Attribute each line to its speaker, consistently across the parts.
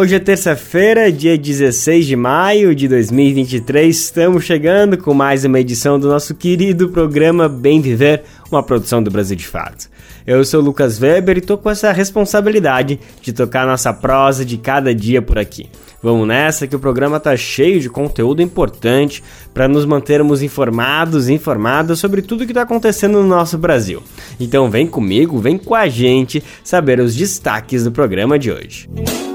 Speaker 1: Hoje é terça-feira, dia 16 de maio de 2023. Estamos chegando com mais uma edição do nosso querido programa Bem Viver, uma produção do Brasil de Fato. Eu sou o Lucas Weber e tô com essa responsabilidade de tocar nossa prosa de cada dia por aqui. Vamos nessa que o programa tá cheio de conteúdo importante para nos mantermos informados e informadas sobre tudo que está acontecendo no nosso Brasil. Então vem comigo, vem com a gente saber os destaques do programa de hoje. O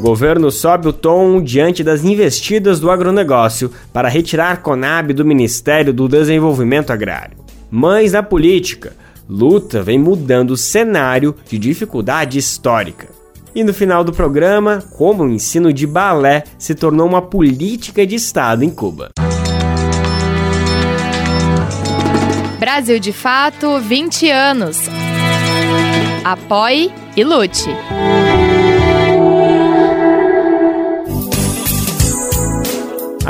Speaker 1: governo sobe o tom diante das investidas do agronegócio para retirar Conab do Ministério do Desenvolvimento Agrário. Mães da política. Luta vem mudando o cenário de dificuldade histórica. E no final do programa, como o ensino de balé se tornou uma política de Estado em Cuba.
Speaker 2: Brasil de Fato, 20 anos. Apoie e lute.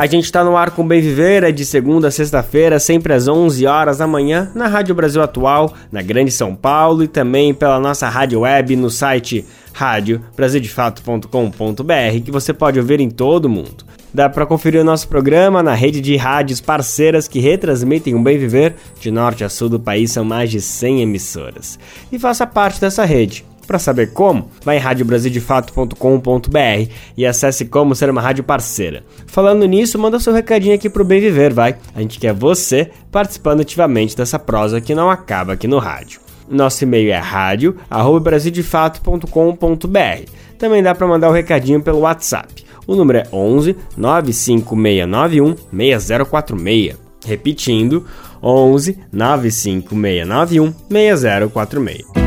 Speaker 1: A gente está no ar com Bem Viver, é de segunda a sexta-feira, sempre às 11 horas da manhã, na Rádio Brasil Atual, na Grande São Paulo e também pela nossa rádio web no site radiobrasildefato.com.br, que você pode ouvir em todo o mundo. Dá para conferir o nosso programa na rede de rádios parceiras que retransmitem o Bem Viver de norte a sul do país, são mais de 100 emissoras. E faça parte dessa rede. Para saber como, vai em radiobrasildefato.com.br e acesse como ser uma rádio parceira. Falando nisso, manda seu recadinho aqui pro Bem Viver, vai. A gente quer você participando ativamente dessa prosa que não acaba aqui no rádio. Nosso e-mail é radio@brasildefato.com.br. Também dá para mandar o um recadinho pelo WhatsApp. O número é 11 95691 6046. Repetindo, 11 95691 6046.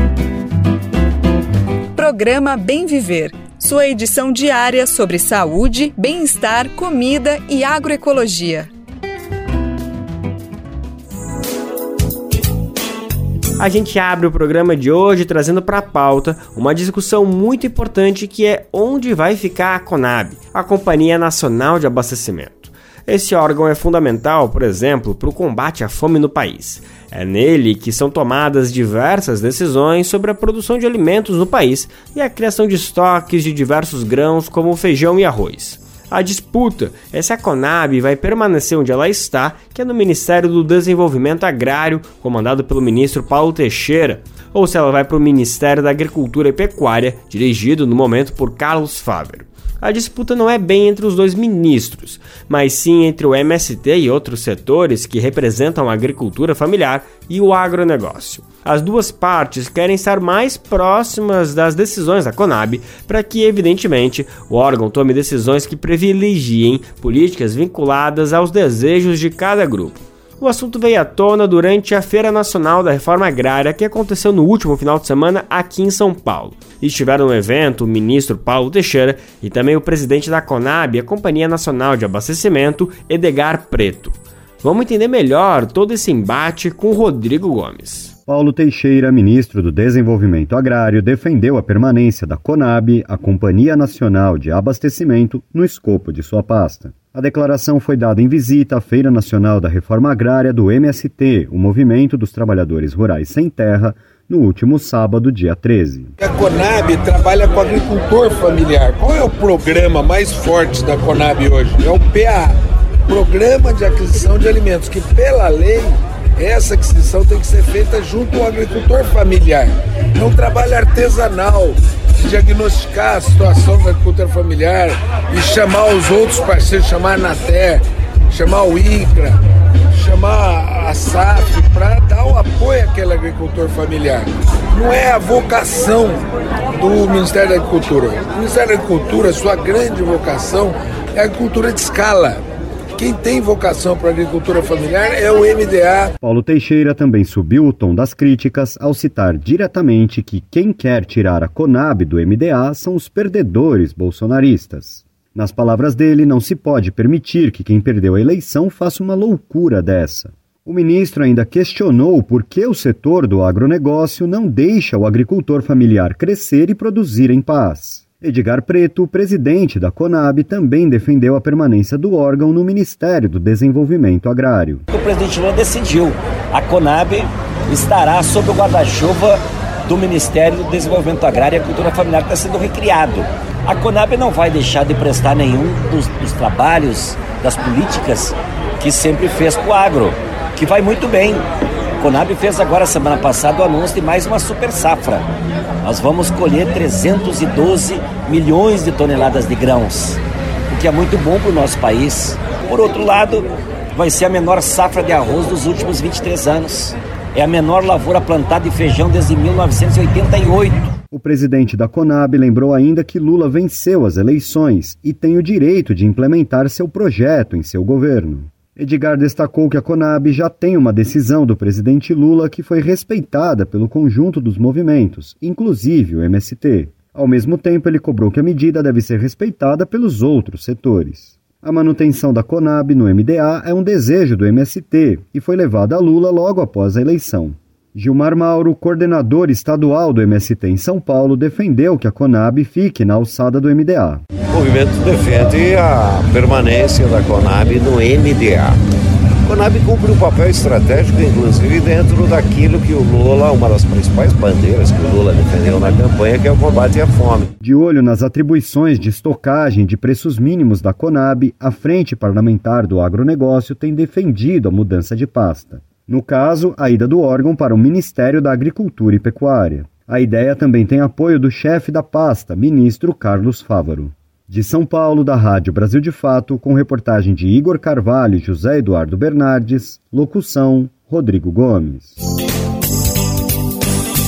Speaker 3: Programa Bem Viver, sua edição diária sobre saúde, bem-estar, comida e agroecologia.
Speaker 1: A gente abre o programa de hoje trazendo para a pauta uma discussão muito importante que é onde vai ficar a Conab, a Companhia Nacional de Abastecimento. Esse órgão é fundamental, por exemplo, para o combate à fome no país. É nele que são tomadas diversas decisões sobre a produção de alimentos no país e a criação de estoques de diversos grãos, como feijão e arroz. A disputa é se a Conab vai permanecer onde ela está, que é no Ministério do Desenvolvimento Agrário, comandado pelo ministro Paulo Teixeira, ou se ela vai para o Ministério da Agricultura e Pecuária, dirigido no momento por Carlos Fávero a disputa não é bem entre os dois ministros, mas sim entre o MST e outros setores que representam a agricultura familiar e o agronegócio. As duas partes querem estar mais próximas das decisões da Conab para que, evidentemente, o órgão tome decisões que privilegiem políticas vinculadas aos desejos de cada grupo. O assunto veio à tona durante a Feira Nacional da Reforma Agrária que aconteceu no último final de semana aqui em São Paulo. Estiveram no evento o ministro Paulo Teixeira e também o presidente da Conab, a Companhia Nacional de Abastecimento, Edgar Preto. Vamos entender melhor todo esse embate com Rodrigo Gomes.
Speaker 4: Paulo Teixeira, ministro do Desenvolvimento Agrário, defendeu a permanência da Conab, a Companhia Nacional de Abastecimento, no escopo de sua pasta. A declaração foi dada em visita à Feira Nacional da Reforma Agrária do MST, o Movimento dos Trabalhadores Rurais Sem Terra, no último sábado, dia 13.
Speaker 5: A Conab trabalha com agricultor familiar. Qual é o programa mais forte da Conab hoje? É o PA, Programa de Aquisição de Alimentos, que pela lei essa aquisição tem que ser feita junto ao agricultor familiar. É um trabalho artesanal diagnosticar a situação da agricultura familiar e chamar os outros parceiros, chamar a Anater, chamar o INCRA, chamar a SAF para dar o apoio àquele agricultor familiar. Não é a vocação do Ministério da Agricultura. O Ministério da Agricultura, sua grande vocação é a agricultura de escala quem tem vocação para agricultura familiar é o MDA.
Speaker 4: Paulo Teixeira também subiu o tom das críticas ao citar diretamente que quem quer tirar a Conab do MDA são os perdedores bolsonaristas. Nas palavras dele, não se pode permitir que quem perdeu a eleição faça uma loucura dessa. O ministro ainda questionou por que o setor do agronegócio não deixa o agricultor familiar crescer e produzir em paz. Edgar Preto, presidente da Conab, também defendeu a permanência do órgão no Ministério do Desenvolvimento Agrário.
Speaker 6: O presidente Lula decidiu. A Conab estará sob o guarda-chuva do Ministério do Desenvolvimento Agrário e Cultura Familiar que está sendo recriado. A Conab não vai deixar de prestar nenhum dos, dos trabalhos, das políticas que sempre fez para o agro, que vai muito bem. Conab fez agora, semana passada, o anúncio de mais uma super safra. Nós vamos colher 312 milhões de toneladas de grãos, o que é muito bom para o nosso país. Por outro lado, vai ser a menor safra de arroz dos últimos 23 anos. É a menor lavoura plantada de feijão desde 1988.
Speaker 4: O presidente da Conab lembrou ainda que Lula venceu as eleições e tem o direito de implementar seu projeto em seu governo. Edgar destacou que a Conab já tem uma decisão do presidente Lula que foi respeitada pelo conjunto dos movimentos, inclusive o MST. Ao mesmo tempo, ele cobrou que a medida deve ser respeitada pelos outros setores. A manutenção da Conab no MDA é um desejo do MST e foi levada a Lula logo após a eleição. Gilmar Mauro, coordenador estadual do MST em São Paulo, defendeu que a Conab fique na alçada do MDA.
Speaker 7: O movimento defende a permanência da Conab no MDA. Conab cumpre um papel estratégico, inclusive, dentro daquilo que o Lula, uma das principais bandeiras que o Lula defendeu na campanha, que é o combate à fome.
Speaker 4: De olho nas atribuições de estocagem de preços mínimos da Conab, a Frente Parlamentar do Agronegócio tem defendido a mudança de pasta. No caso, a ida do órgão para o Ministério da Agricultura e Pecuária. A ideia também tem apoio do chefe da pasta, ministro Carlos Fávaro. De São Paulo, da Rádio Brasil de Fato, com reportagem de Igor Carvalho e José Eduardo Bernardes, locução Rodrigo Gomes.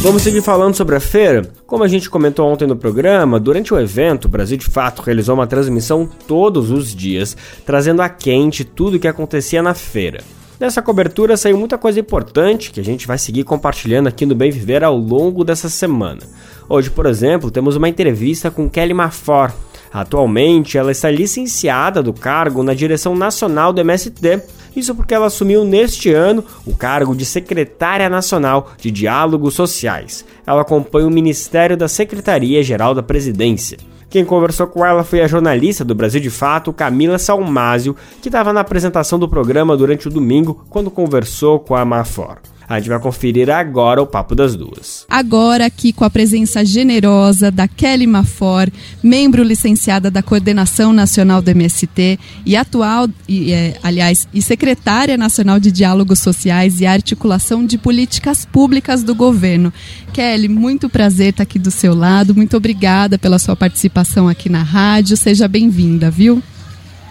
Speaker 1: Vamos seguir falando sobre a feira. Como a gente comentou ontem no programa, durante o evento, o Brasil de Fato realizou uma transmissão todos os dias, trazendo a quente tudo o que acontecia na feira. Nessa cobertura saiu muita coisa importante que a gente vai seguir compartilhando aqui no Bem Viver ao longo dessa semana. Hoje, por exemplo, temos uma entrevista com Kelly Mafor, Atualmente, ela está licenciada do cargo na direção nacional do MST. Isso porque ela assumiu neste ano o cargo de secretária nacional de Diálogos Sociais. Ela acompanha o Ministério da Secretaria-Geral da Presidência. Quem conversou com ela foi a jornalista do Brasil de Fato, Camila Salmásio, que estava na apresentação do programa durante o domingo quando conversou com a Mafor. A gente vai conferir agora o Papo das Duas.
Speaker 8: Agora aqui com a presença generosa da Kelly Mafor, membro licenciada da Coordenação Nacional do MST e atual, e, é, aliás, e secretária nacional de Diálogos Sociais e Articulação de Políticas Públicas do Governo. Kelly, muito prazer estar aqui do seu lado, muito obrigada pela sua participação aqui na rádio, seja bem-vinda, viu?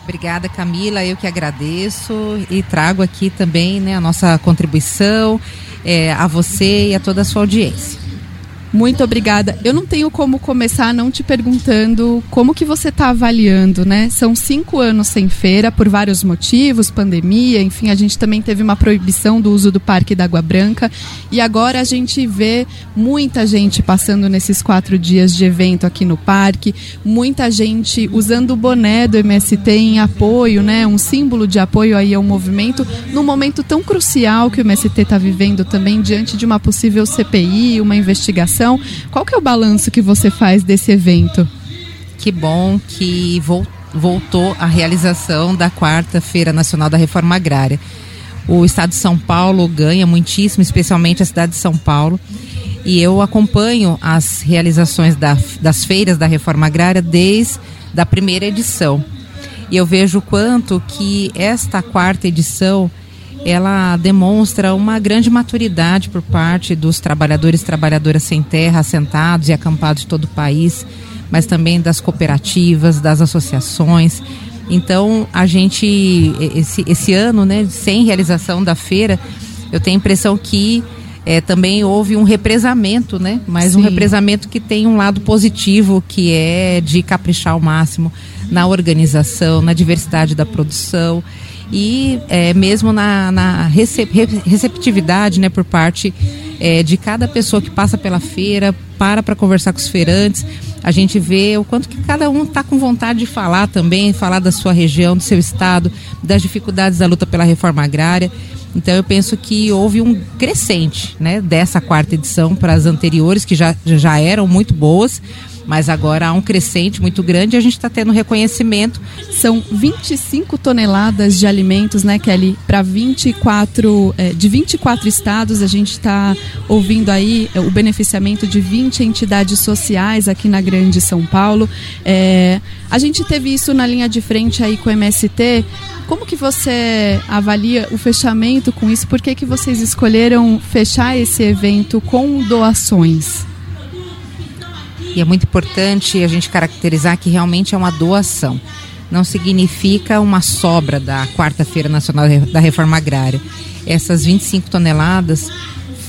Speaker 9: Obrigada, Camila. Eu que agradeço e trago aqui também né, a nossa contribuição é, a você e a toda a sua audiência.
Speaker 8: Muito obrigada. Eu não tenho como começar não te perguntando como que você está avaliando, né? São cinco anos sem feira por vários motivos, pandemia, enfim, a gente também teve uma proibição do uso do Parque da Água Branca e agora a gente vê muita gente passando nesses quatro dias de evento aqui no parque, muita gente usando o boné do MST em apoio, né? Um símbolo de apoio aí ao movimento num momento tão crucial que o MST está vivendo também diante de uma possível CPI, uma investigação então, qual que é o balanço que você faz desse evento?
Speaker 9: Que bom que voltou a realização da quarta Feira Nacional da Reforma Agrária. O Estado de São Paulo ganha muitíssimo, especialmente a cidade de São Paulo. E eu acompanho as realizações da, das feiras da reforma agrária desde a primeira edição. E eu vejo o quanto que esta quarta edição ela demonstra uma grande maturidade por parte dos trabalhadores e trabalhadoras sem terra, assentados e acampados de todo o país, mas também das cooperativas, das associações. Então, a gente, esse, esse ano, né, sem realização da feira, eu tenho a impressão que é, também houve um represamento, né? Mas Sim. um represamento que tem um lado positivo, que é de caprichar ao máximo na organização, na diversidade da produção e é, mesmo na, na receptividade né, por parte é, de cada pessoa que passa pela feira, para para conversar com os feirantes, a gente vê o quanto que cada um está com vontade de falar também, falar da sua região, do seu estado, das dificuldades da luta pela reforma agrária. Então eu penso que houve um crescente né, dessa quarta edição para as anteriores, que já, já eram muito boas Mas agora há um crescente muito grande e a gente está tendo reconhecimento.
Speaker 8: São 25 toneladas de alimentos, né, Kelly? Para 24, é, de 24 estados, a gente está ouvindo aí é, o beneficiamento de 20 entidades sociais aqui na Grande São Paulo. É, a gente teve isso na linha de frente aí com o MST. Como que você avalia o fechamento com isso? Por que, que vocês escolheram fechar esse evento com doações?
Speaker 9: E é muito importante a gente caracterizar que realmente é uma doação. Não significa uma sobra da Quarta-feira Nacional da Reforma Agrária. Essas 25 toneladas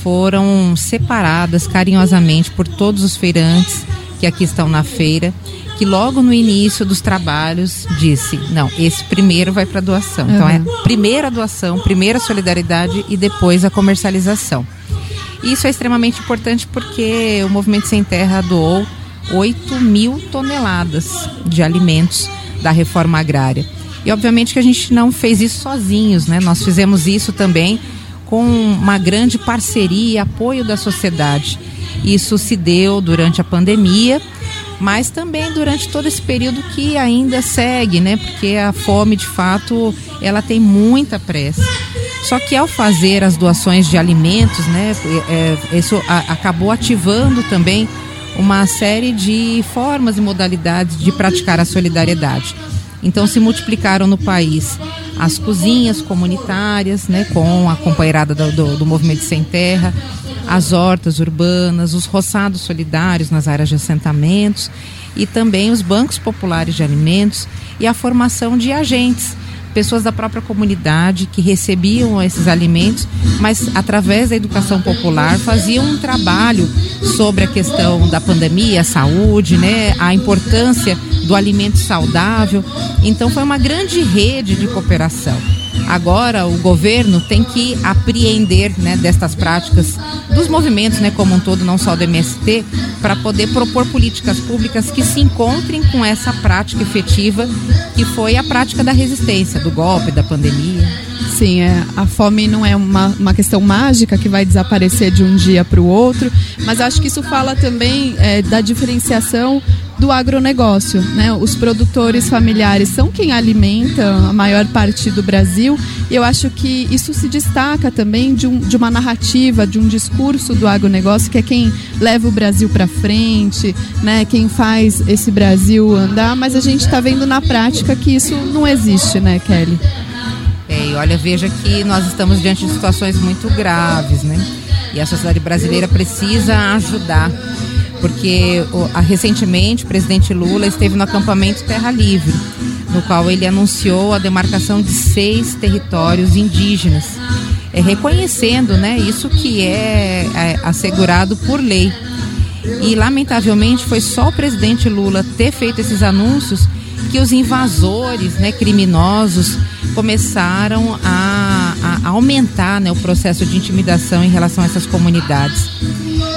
Speaker 9: foram separadas carinhosamente por todos os feirantes que aqui estão na feira, que logo no início dos trabalhos disse: não, esse primeiro vai para doação. Uhum. Então é primeira doação, primeira solidariedade e depois a comercialização. Isso é extremamente importante porque o Movimento Sem Terra doou 8 mil toneladas de alimentos da reforma agrária. E obviamente que a gente não fez isso sozinhos, né? Nós fizemos isso também com uma grande parceria e apoio da sociedade. Isso se deu durante a pandemia, mas também durante todo esse período que ainda segue, né? Porque a fome, de fato, ela tem muita pressa. Só que ao fazer as doações de alimentos, né, é, isso a, acabou ativando também uma série de formas e modalidades de praticar a solidariedade. Então se multiplicaram no país as cozinhas comunitárias, né, com a companheirada do, do, do Movimento Sem Terra, as hortas urbanas, os roçados solidários nas áreas de assentamentos e também os bancos populares de alimentos e a formação de agentes pessoas da própria comunidade que recebiam esses alimentos, mas através da educação popular faziam um trabalho sobre a questão da pandemia, a saúde, né, a importância do alimento saudável. Então foi uma grande rede de cooperação. Agora o governo tem que apreender né, destas práticas dos movimentos né, como um todo, não só do MST, para poder propor políticas públicas que se encontrem com essa prática efetiva que foi a prática da resistência, do golpe, da pandemia.
Speaker 8: Sim, é, a fome não é uma, uma questão mágica que vai desaparecer de um dia para o outro, mas acho que isso fala também é, da diferenciação do agronegócio. Né? Os produtores familiares são quem alimenta a maior parte do Brasil e eu acho que isso se destaca também de, um, de uma narrativa, de um discurso do agronegócio que é quem leva o Brasil para frente, né? quem faz esse Brasil andar, mas a gente está vendo na prática que isso não existe, né, Kelly?
Speaker 9: É, e olha, veja que nós estamos diante de situações muito graves, né? E a sociedade brasileira precisa ajudar porque o, recentemente o presidente Lula esteve no acampamento Terra Livre, no qual ele anunciou a demarcação de seis territórios indígenas, é, reconhecendo né, isso que é, é assegurado por lei. E lamentavelmente foi só o presidente Lula ter feito esses anúncios que os invasores, né, criminosos, começaram a, a aumentar né, o processo de intimidação em relação a essas comunidades.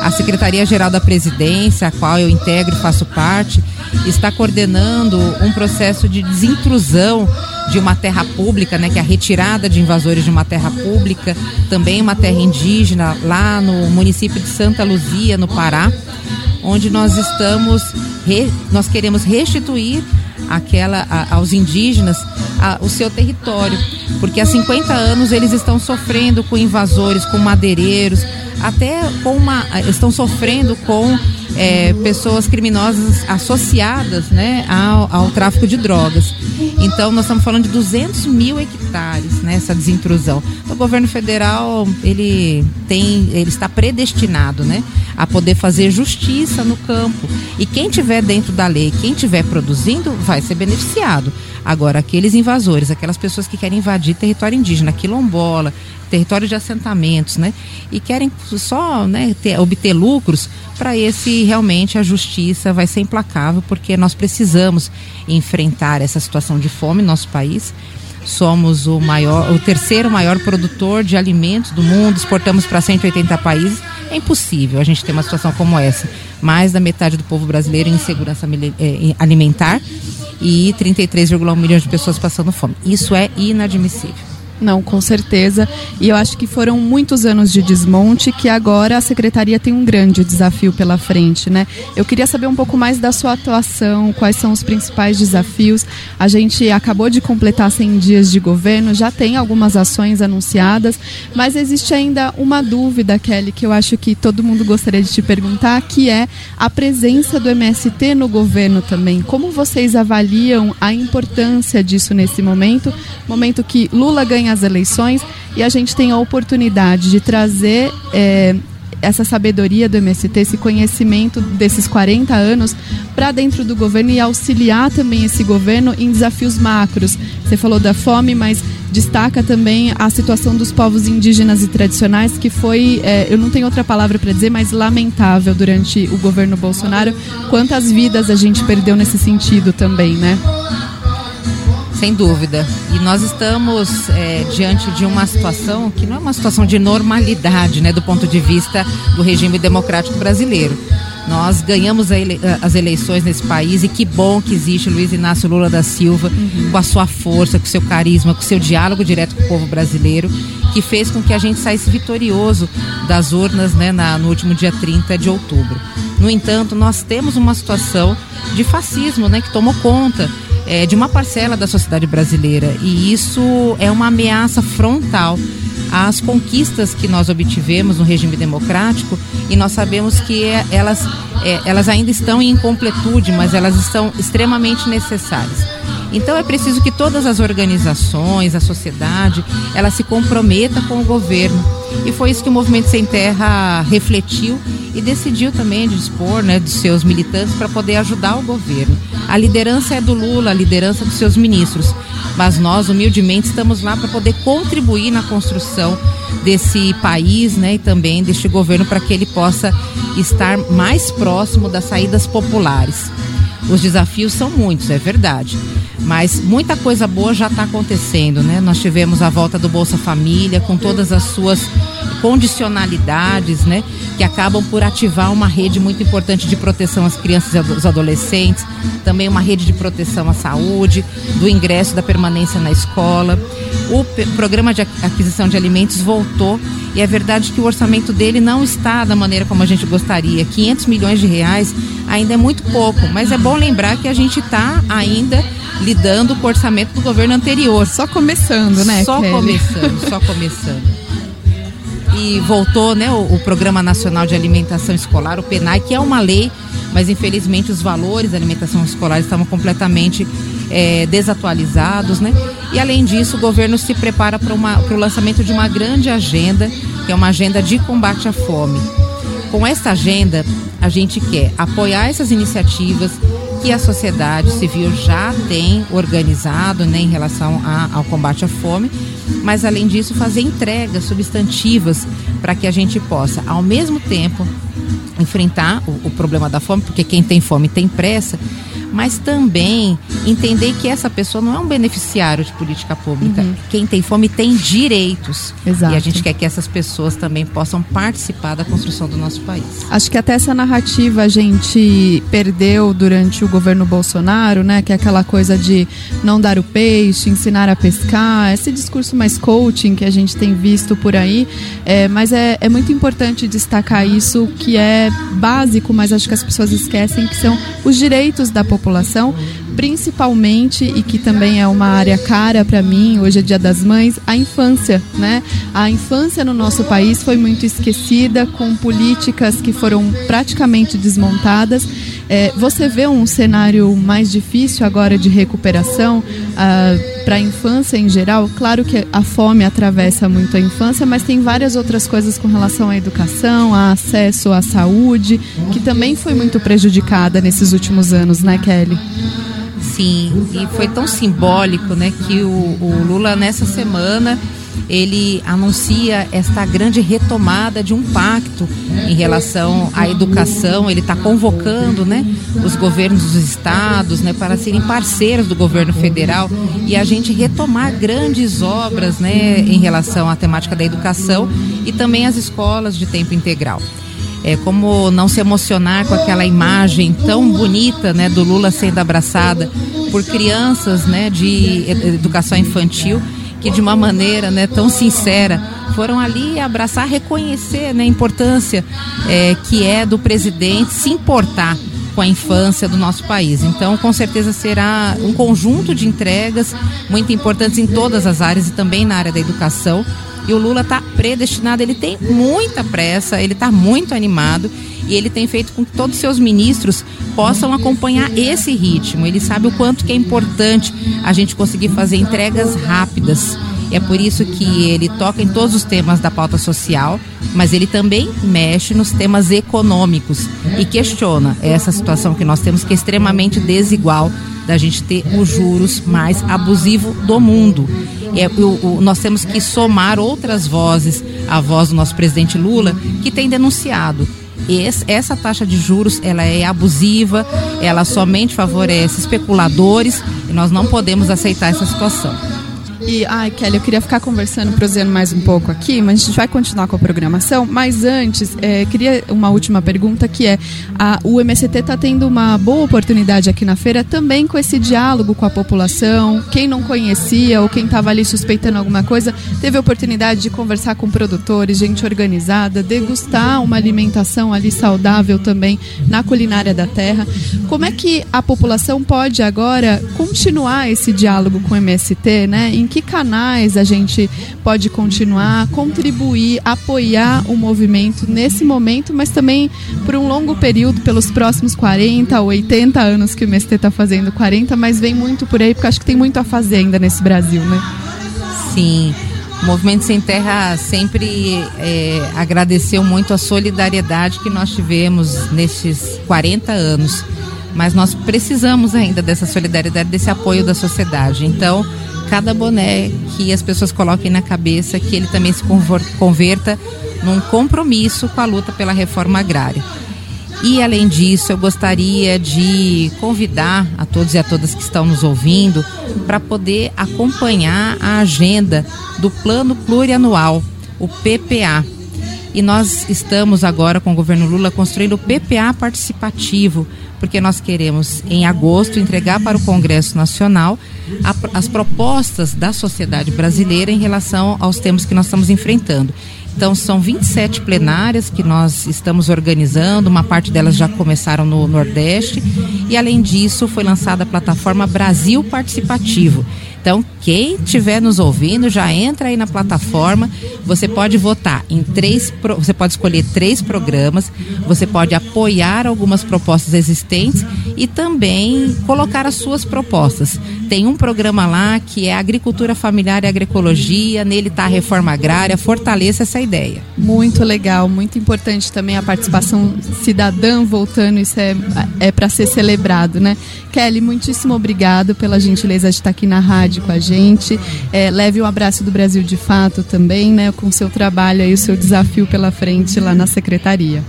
Speaker 9: A Secretaria-Geral da Presidência, a qual eu integro e faço parte, está coordenando um processo de desintrusão de uma terra pública, né, que é a retirada de invasores de uma terra pública, também uma terra indígena, lá no município de Santa Luzia, no Pará, onde nós estamos, re, nós queremos restituir aquela a, aos indígenas a, o seu território, porque há 50 anos eles estão sofrendo com invasores, com madeireiros, até com uma estão sofrendo com é, pessoas criminosas associadas né, ao, ao, tráfico de drogas. Então, nós estamos falando de 200 mil hectares nessa né, desintrusão. Então, o governo federal ele tem, ele está predestinado, né, a poder fazer justiça no campo. E quem tiver dentro da lei, quem tiver produzindo, vai ser beneficiado. Agora, aqueles invasores, aquelas pessoas que querem invadir território indígena, quilombola, território de assentamentos, né? E querem só né, ter, obter lucros, para esse realmente a justiça vai ser implacável, porque nós precisamos enfrentar essa situação de fome no nosso país. Somos o maior, o terceiro maior produtor de alimentos do mundo, exportamos para 180 países. É impossível a gente ter uma situação como essa. Mais da metade do povo brasileiro em insegurança eh, alimentar e 33,1 milhões de pessoas passando fome. Isso é inadmissível.
Speaker 8: Não, com certeza. E eu acho que foram muitos anos de desmonte que agora a secretaria tem um grande desafio pela frente, né? Eu queria saber um pouco mais da sua atuação, quais são os principais desafios. A gente acabou de completar 100 dias de governo, já tem algumas ações anunciadas, mas existe ainda uma dúvida, Kelly, que eu acho que todo mundo gostaria de te perguntar, que é a presença do MST no governo também. Como vocês avaliam a importância disso nesse momento? Momento que Lula ganha as eleições e a gente tem a oportunidade de trazer é, essa sabedoria do MST, esse conhecimento desses 40 anos para dentro do governo e auxiliar também esse governo em desafios macros. Você falou da fome, mas destaca também a situação dos povos indígenas e tradicionais, que foi, é, eu não tenho outra palavra para dizer, mas lamentável durante o governo Bolsonaro. Quantas vidas a gente perdeu nesse sentido também, né?
Speaker 9: Sem dúvida. E nós estamos é, diante de uma situação que não é uma situação de normalidade, né, do ponto de vista do regime democrático brasileiro. Nós ganhamos ele, as eleições nesse país e que bom que existe Luiz Inácio Lula da Silva, uhum. com a sua força, com o seu carisma, com o seu diálogo direto com o povo brasileiro, que fez com que a gente saísse vitorioso das urnas né, na, no último dia 30 de outubro. No entanto, nós temos uma situação de fascismo né, que tomou conta é, de uma parcela da sociedade brasileira. E isso é uma ameaça frontal às conquistas que nós obtivemos no regime democrático e nós sabemos que elas, é, elas ainda estão em incompletude, mas elas estão extremamente necessárias. Então é preciso que todas as organizações, a sociedade, ela se comprometa com o governo. E foi isso que o Movimento Sem Terra refletiu e decidiu também dispor né, dos seus militantes para poder ajudar o governo. A liderança é do Lula, a liderança dos seus ministros, mas nós, humildemente, estamos lá para poder contribuir na construção desse país né, e também deste governo para que ele possa estar mais próximo das saídas populares. Os desafios são muitos, é verdade. Mas muita coisa boa já está acontecendo, né? Nós tivemos a volta do Bolsa Família com todas as suas condicionalidades, né? Que acabam por ativar uma rede muito importante de proteção às crianças e aos adolescentes, também uma rede de proteção à saúde, do ingresso da permanência na escola. O programa de aquisição de alimentos voltou e é verdade que o orçamento dele não está da maneira como a gente gostaria. 500 milhões de reais ainda é muito pouco, mas é bom lembrar que a gente está ainda lidando com o orçamento do governo anterior.
Speaker 8: Só começando, né?
Speaker 9: Só
Speaker 8: Kelly?
Speaker 9: começando, só começando. E voltou né, o, o, Programa Nacional de Alimentação Escolar, o PENAI, que é uma lei, mas infelizmente os valores da alimentação escolar estavam completamente é, desatualizados, né? E além disso, o governo se prepara para o lançamento de uma grande agenda, que é uma agenda de combate à fome. Com esta agenda, a gente quer apoiar essas iniciativas, que a sociedade civil já tem organizado né, em relação a, ao combate à fome, mas além disso fazer entregas substantivas para que a gente possa, ao mesmo tempo, enfrentar o, o problema da fome, porque quem tem fome tem pressa, mas também entender que essa pessoa não é um beneficiário de política pública. Uhum. Quem tem fome tem direitos.
Speaker 8: Exato.
Speaker 9: E a gente quer que essas pessoas também possam participar da construção do nosso país.
Speaker 8: Acho que até essa narrativa a gente perdeu durante o governo Bolsonaro, né? Que é aquela coisa de não dar o peixe, ensinar a pescar, esse discurso mais coaching que a gente tem visto por aí. É, mas é, é muito importante destacar isso, que é básico, mas acho que as pessoas esquecem que são os direitos da população população, principalmente e que também é uma área cara para mim, hoje é Dia das Mães, a infância, né? A infância no nosso país foi muito esquecida com políticas que foram praticamente desmontadas. É, você vê um cenário mais difícil agora de recuperação ah, para a infância em geral? Claro que a fome atravessa muito a infância, mas tem várias outras coisas com relação à educação, a acesso à saúde, que também foi muito prejudicada nesses últimos anos, né, Kelly?
Speaker 9: Sim, e foi tão simbólico, né, que o, o Lula nessa semana ele anuncia esta grande retomada de um pacto em relação à educação. Ele está convocando né, os governos dos estados né, para serem parceiros do governo federal e a gente retomar grandes obras né, em relação à temática da educação e também as escolas de tempo integral. É como não se emocionar com aquela imagem tão bonita né, do Lula sendo abraçada por crianças né, de educação infantil que de uma maneira né, tão sincera foram ali abraçar, reconhecer né, a importância é, que é do presidente se importar com a infância do nosso país. Então, com certeza será um conjunto de entregas muito importantes em todas as áreas e também na área da educação. E o Lula está predestinado, ele tem muita pressa, ele está muito animado e ele tem feito com que todos os seus ministros possam acompanhar esse ritmo. Ele sabe o quanto que é importante a gente conseguir fazer entregas rápidas. É por isso que ele toca em todos os temas da pauta social, mas ele também mexe nos temas econômicos e questiona essa situação que nós temos que é extremamente desigual da gente ter os juros mais abusivos do mundo. É, o, o, nós temos que somar outras vozes à voz do nosso presidente Lula, que tem denunciado essa taxa de juros ela é abusiva, ela somente favorece especuladores e nós não podemos aceitar essa situação.
Speaker 8: E, ai, Kelly, eu queria ficar conversando, prosseando mais um pouco aqui, mas a gente vai continuar com a programação. Mas antes, é, queria uma última pergunta que é: a, o MST está tendo uma boa oportunidade aqui na feira também com esse diálogo com a população. Quem não conhecia ou quem estava ali suspeitando alguma coisa, teve a oportunidade de conversar com produtores, gente organizada, degustar uma alimentação ali saudável também na culinária da terra. Como é que a população pode agora continuar esse diálogo com o MST, né? Em que canais a gente pode continuar, contribuir, apoiar o movimento nesse momento, mas também por um longo período, pelos próximos 40 ou 80 anos que o MST está fazendo, 40, mas vem muito por aí, porque acho que tem muito a fazer ainda nesse Brasil, né?
Speaker 9: Sim. O Movimento Sem Terra sempre é, agradeceu muito a solidariedade que nós tivemos nesses 40 anos. Mas nós precisamos ainda dessa solidariedade, desse apoio da sociedade. Então, cada boné que as pessoas coloquem na cabeça, que ele também se converta num compromisso com a luta pela reforma agrária. E além disso, eu gostaria de convidar a todos e a todas que estão nos ouvindo para poder acompanhar a agenda do Plano Plurianual, o PPA. E nós estamos agora com o governo Lula construindo o PPA participativo, porque nós queremos, em agosto, entregar para o Congresso Nacional a, as propostas da sociedade brasileira em relação aos temas que nós estamos enfrentando. Então, são 27 plenárias que nós estamos organizando, uma parte delas já começaram no Nordeste, e além disso, foi lançada a plataforma Brasil Participativo. Então, quem estiver nos ouvindo, já entra aí na plataforma. Você pode votar em três, você pode escolher três programas, você pode apoiar algumas propostas existentes e também colocar as suas propostas. Tem um programa lá que é Agricultura Familiar e Agroecologia, nele está a reforma agrária, fortaleça essa ideia.
Speaker 8: Muito legal, muito importante também a participação cidadã voltando, isso é, é para ser celebrado, né? Kelly, muitíssimo obrigado pela gentileza de estar aqui na rádio com a gente. É, leve um abraço do Brasil de Fato também, né, com o seu trabalho e o seu desafio pela frente lá na secretaria.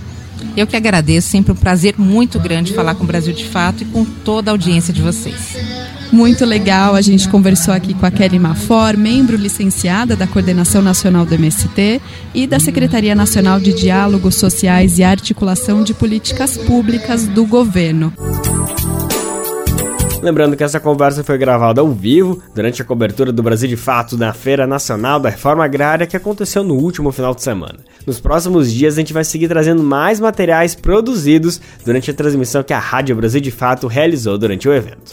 Speaker 9: Eu que agradeço, sempre um prazer muito grande falar com o Brasil de Fato e com toda a audiência de vocês.
Speaker 8: Muito legal, a gente conversou aqui com a Kelly Mafor, membro licenciada da Coordenação Nacional do MST e da Secretaria Nacional de Diálogos Sociais e Articulação de Políticas Públicas do Governo.
Speaker 1: Lembrando que essa conversa foi gravada ao vivo durante a cobertura do Brasil de Fato na Feira Nacional da Reforma Agrária que aconteceu no último final de semana. Nos próximos dias a gente vai seguir trazendo mais materiais produzidos durante a transmissão que a Rádio Brasil de Fato realizou durante o evento.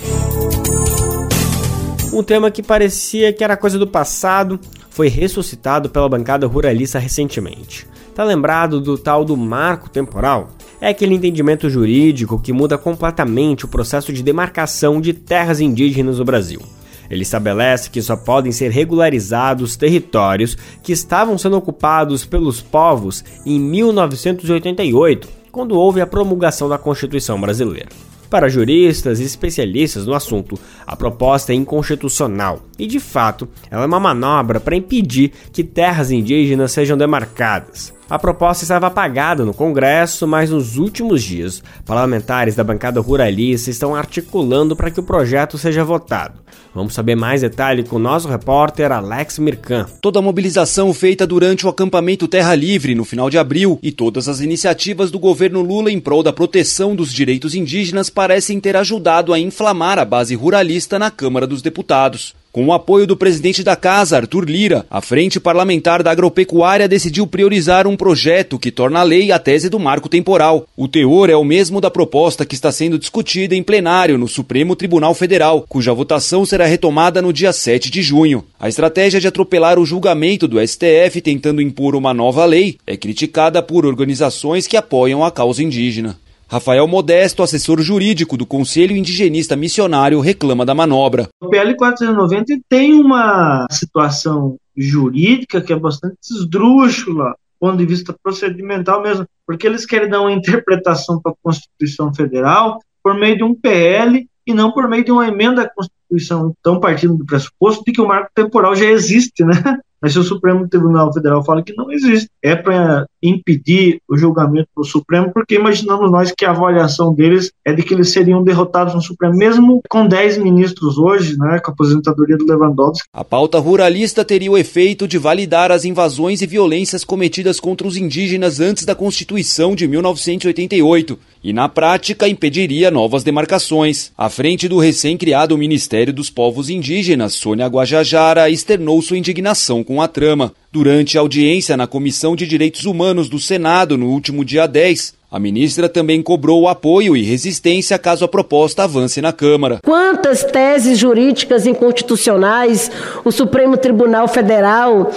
Speaker 1: Um tema que parecia que era coisa do passado foi ressuscitado pela bancada ruralista recentemente. Tá lembrado do tal do marco temporal? é aquele entendimento jurídico que muda completamente o processo de demarcação de terras indígenas no Brasil. Ele estabelece que só podem ser regularizados territórios que estavam sendo ocupados pelos povos em 1988, quando houve a promulgação da Constituição brasileira. Para juristas e especialistas no assunto, a proposta é inconstitucional e, de fato, ela é uma manobra para impedir que terras indígenas sejam demarcadas. A proposta estava apagada no Congresso, mas nos últimos dias, parlamentares da bancada ruralista estão articulando para que o projeto seja votado. Vamos saber mais detalhe com o nosso repórter Alex Mirkan.
Speaker 10: Toda a mobilização feita durante o acampamento Terra Livre no final de abril e todas as iniciativas do governo Lula em prol da proteção dos direitos indígenas parecem ter ajudado a inflamar a base ruralista na Câmara dos Deputados. Com o apoio do presidente da casa, Arthur Lira, a Frente Parlamentar da Agropecuária decidiu priorizar um projeto que torna a lei a tese do marco temporal. O teor é o mesmo da proposta que está sendo discutida em plenário no Supremo Tribunal Federal, cuja votação será retomada no dia 7 de junho. A estratégia de atropelar o julgamento do STF tentando impor uma nova lei é criticada por organizações que apoiam a causa indígena. Rafael Modesto, assessor jurídico do Conselho Indigenista Missionário, reclama da manobra.
Speaker 11: O PL 490 tem uma situação jurídica que é bastante esdrúxula, do ponto de vista procedimental mesmo, porque eles querem dar uma interpretação para a Constituição Federal por meio de um PL e não por meio de uma emenda à Constituição. Então, partindo do pressuposto de que o marco temporal já existe, né? Mas se o Supremo Tribunal Federal fala que não existe, é para impedir o julgamento do Supremo, porque imaginamos nós que a avaliação deles é de que eles seriam derrotados no Supremo, mesmo com 10 ministros hoje, né, com a aposentadoria do Lewandowski.
Speaker 10: A pauta ruralista teria o efeito de validar as invasões e violências cometidas contra os indígenas antes da Constituição de 1988 e, na prática, impediria novas demarcações. À frente do recém-criado Ministério dos Povos Indígenas, Sônia Guajajara externou sua indignação com a trama. Durante a audiência na Comissão de Direitos Humanos do Senado no último dia 10, a ministra também cobrou apoio e resistência caso a proposta avance na Câmara.
Speaker 12: Quantas teses jurídicas inconstitucionais o Supremo Tribunal Federal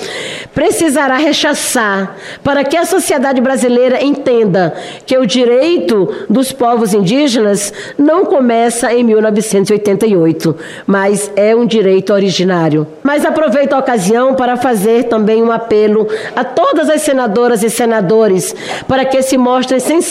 Speaker 12: precisará rechaçar para que a sociedade brasileira entenda que o direito dos povos indígenas não começa em 1988, mas é um direito originário. Mas aproveito a ocasião para fazer também um apelo a todas as senadoras e senadores para que se mostrem sensíveis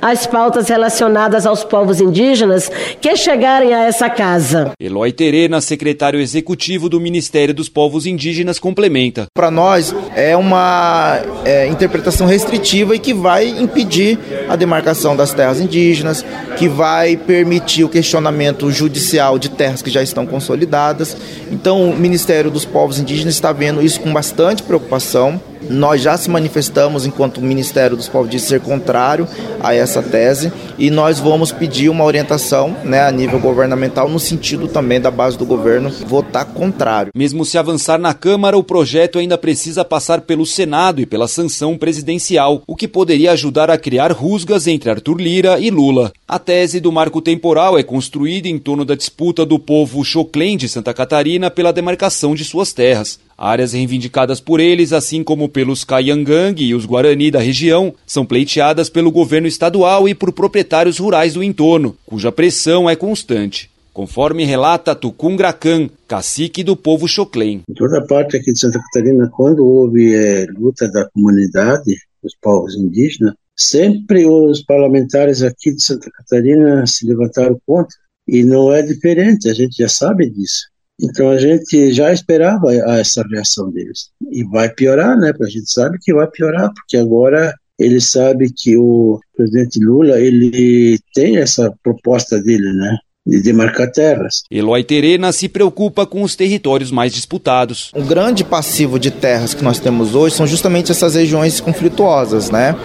Speaker 12: às pautas relacionadas aos povos indígenas que chegarem a essa casa.
Speaker 10: Eloy Terena, secretário executivo do Ministério dos Povos Indígenas, complementa.
Speaker 13: Para nós é uma é, interpretação restritiva e que vai impedir a demarcação das terras indígenas, que vai permitir o questionamento judicial de terras que já estão consolidadas. Então, o Ministério dos Povos Indígenas está vendo isso com bastante preocupação. Nós já se manifestamos enquanto Ministério dos de ser contrário a essa tese e nós vamos pedir uma orientação né, a nível governamental no sentido também da base do governo votar contrário.
Speaker 10: Mesmo se avançar na Câmara, o projeto ainda precisa passar pelo Senado e pela sanção presidencial, o que poderia ajudar a criar rusgas entre Arthur Lira e Lula. A tese do marco temporal é construída em torno da disputa do povo Choclen de Santa Catarina pela demarcação de suas terras. Áreas reivindicadas por eles, assim como pelos Caiangang e os Guarani da região, são pleiteadas pelo governo estadual e por proprietários rurais do entorno, cuja pressão é constante. Conforme relata Tucum Gracan, cacique do povo Choclen.
Speaker 14: Em toda parte aqui de Santa Catarina, quando houve é, luta da comunidade, dos povos indígenas, sempre os parlamentares aqui de Santa Catarina se levantaram contra. E não é diferente, a gente já sabe disso. Então a gente já esperava essa reação deles. E vai piorar, né? A gente sabe que vai piorar, porque agora ele sabe que o presidente Lula ele tem essa proposta dele, né? de demarcar terras.
Speaker 10: Eloy Terena se preocupa com os territórios mais disputados.
Speaker 13: O grande passivo de terras que nós temos hoje são justamente essas regiões conflituosas, né?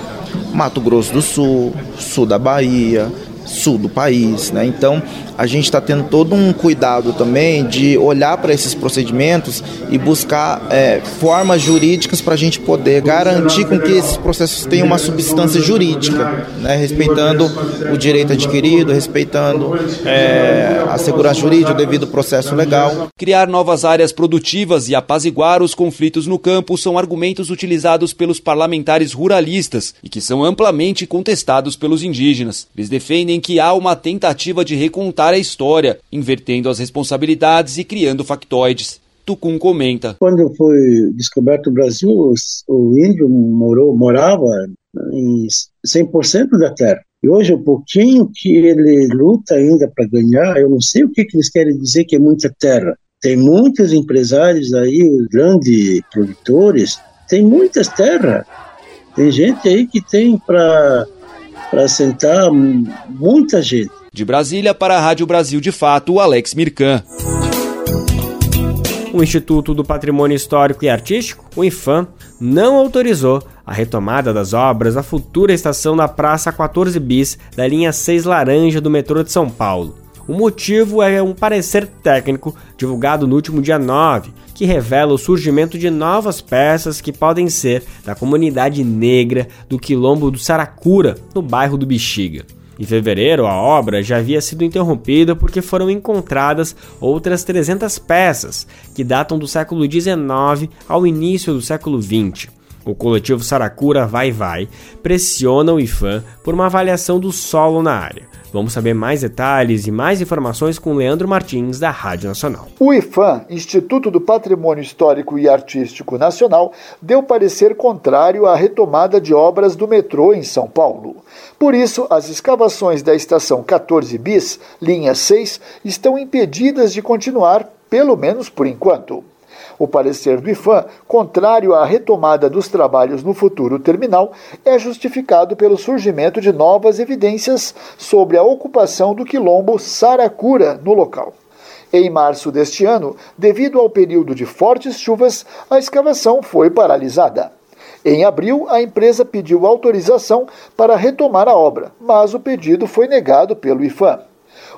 Speaker 13: Mato Grosso do Sul, sul da Bahia, sul do país. Né? Então, a gente está tendo todo um cuidado também de olhar para esses procedimentos e buscar é, formas jurídicas para a gente poder garantir com que esses processos tenham uma substância jurídica, né? respeitando o direito adquirido, respeitando é, a segurança jurídica, o devido processo legal.
Speaker 10: Criar novas áreas produtivas e apaziguar os conflitos no campo são argumentos utilizados pelos parlamentares ruralistas e que são amplamente contestados pelos indígenas. Eles defendem que há uma tentativa de recontar a história, invertendo as responsabilidades e criando factoides. Tucum comenta.
Speaker 14: Quando foi descoberto o Brasil, o índio morou, morava em 100% da terra. E hoje, o pouquinho que ele luta ainda para ganhar, eu não sei o que, que eles querem dizer que é muita terra. Tem muitos empresários aí, grandes produtores, tem muitas terras. Tem gente aí que tem para para sentar muita gente.
Speaker 10: De Brasília para a Rádio Brasil de Fato, Alex Mirkan.
Speaker 1: O Instituto do Patrimônio Histórico e Artístico, o IFAM, não autorizou a retomada das obras da futura estação da Praça 14 Bis da linha 6 Laranja do metrô de São Paulo. O motivo é um parecer técnico divulgado no último dia 9, que revela o surgimento de novas peças que podem ser da comunidade negra do quilombo do Saracura, no bairro do Bexiga. Em fevereiro, a obra já havia sido interrompida porque foram encontradas outras 300 peças, que datam do século XIX ao início do século XX. O coletivo Saracura Vai Vai pressiona o IFAM por uma avaliação do solo na área. Vamos saber mais detalhes e mais informações com Leandro Martins, da Rádio Nacional.
Speaker 15: O IFAM, Instituto do Patrimônio Histórico e Artístico Nacional, deu parecer contrário à retomada de obras do metrô em São Paulo. Por isso, as escavações da estação 14 bis, linha 6, estão impedidas de continuar, pelo menos por enquanto. O parecer do IFAM, contrário à retomada dos trabalhos no futuro terminal, é justificado pelo surgimento de novas evidências sobre a ocupação do quilombo Saracura no local. Em março deste ano, devido ao período de fortes chuvas, a escavação foi paralisada. Em abril, a empresa pediu autorização para retomar a obra, mas o pedido foi negado pelo IFAM.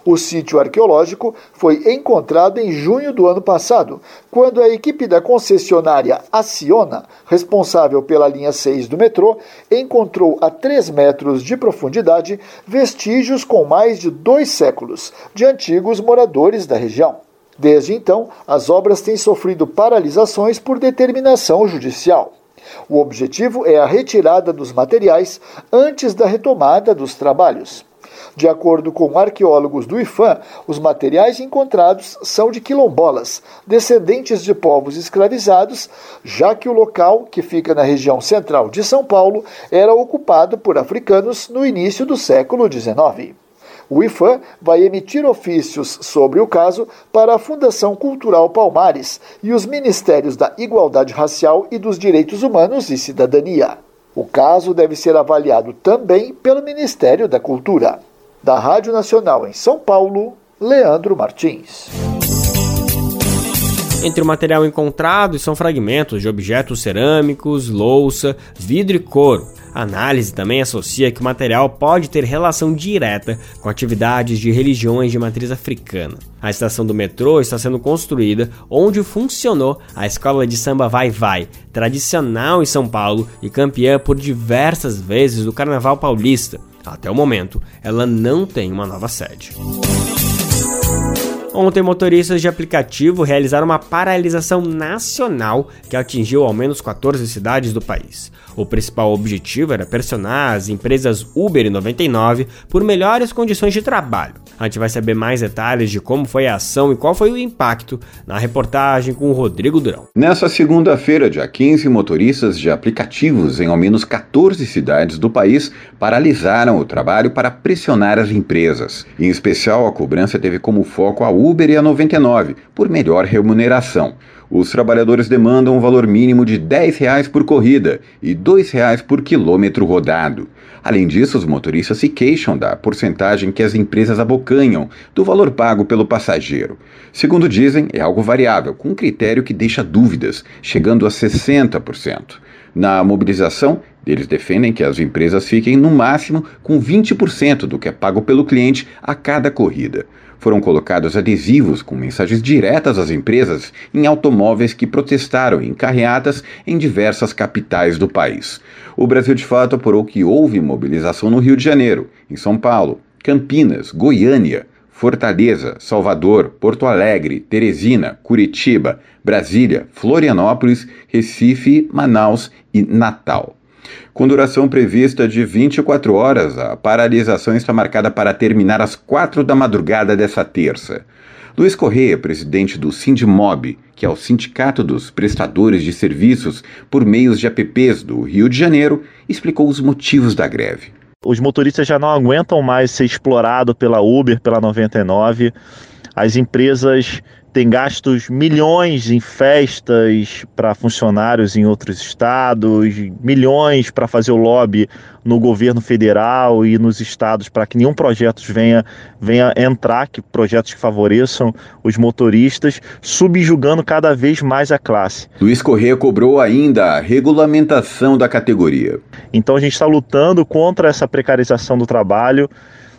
Speaker 15: O sítio arqueológico foi encontrado em junho do ano passado, quando a equipe da concessionária Aciona, responsável pela linha 6 do metrô, encontrou a 3 metros de profundidade vestígios com mais de dois séculos de antigos moradores da região. Desde então, as obras têm sofrido paralisações por determinação judicial. O objetivo é a retirada dos materiais antes da retomada dos trabalhos. De acordo com arqueólogos do IFAM, os materiais encontrados são de quilombolas, descendentes de povos escravizados, já que o local, que fica na região central de São Paulo, era ocupado por africanos no início do século XIX. O IFAM vai emitir ofícios sobre o caso para a Fundação Cultural Palmares e os Ministérios da Igualdade Racial e dos Direitos Humanos e Cidadania. O caso deve ser avaliado também pelo Ministério da Cultura. Da Rádio Nacional em São Paulo, Leandro Martins.
Speaker 1: Entre o material encontrado são fragmentos de objetos cerâmicos, louça, vidro e couro. A análise também associa que o material pode ter relação direta com atividades de religiões de matriz africana. A estação do metrô está sendo construída onde funcionou a escola de samba Vai Vai, tradicional em São Paulo e campeã por diversas vezes do Carnaval Paulista. Até o momento, ela não tem uma nova sede. Ontem, motoristas de aplicativo realizaram uma paralisação nacional que atingiu ao menos 14 cidades do país. O principal objetivo era pressionar as empresas Uber e 99 por melhores condições de trabalho. A gente vai saber mais detalhes de como foi a ação e qual foi o impacto na reportagem com o Rodrigo Durão.
Speaker 16: Nessa segunda-feira, dia 15, motoristas de aplicativos em ao menos 14 cidades do país paralisaram o trabalho para pressionar as empresas. Em especial, a cobrança teve como foco a Uber e a 99 por melhor remuneração. Os trabalhadores demandam um valor mínimo de R$ 10 por corrida e R$ 2 por quilômetro rodado. Além disso, os motoristas se queixam da porcentagem que as empresas abocanham do valor pago pelo passageiro. Segundo dizem, é algo variável, com um critério que deixa dúvidas, chegando a 60%. Na mobilização, eles defendem que as empresas fiquem no máximo com 20% do que é pago pelo cliente a cada corrida. Foram colocados adesivos com mensagens diretas às empresas em automóveis que protestaram em carreatas em diversas capitais do país. O Brasil de Fato apurou que houve mobilização no Rio de Janeiro, em São Paulo, Campinas, Goiânia, Fortaleza, Salvador, Porto Alegre, Teresina, Curitiba, Brasília, Florianópolis, Recife, Manaus e Natal. Com duração prevista de 24 horas, a paralisação está marcada para terminar às 4 da madrugada dessa terça. Luiz Correia, presidente do Sindimob, que é o Sindicato dos Prestadores de Serviços por Meios de APPs do Rio de Janeiro, explicou os motivos da greve.
Speaker 17: Os motoristas já não aguentam mais ser explorados pela Uber, pela 99. As empresas tem gastos milhões em festas para funcionários em outros estados, milhões para fazer o lobby no governo federal e nos estados para que nenhum projeto venha, venha entrar, que projetos que favoreçam os motoristas, subjugando cada vez mais a classe.
Speaker 16: Luiz Corrêa cobrou ainda a regulamentação da categoria.
Speaker 17: Então a gente está lutando contra essa precarização do trabalho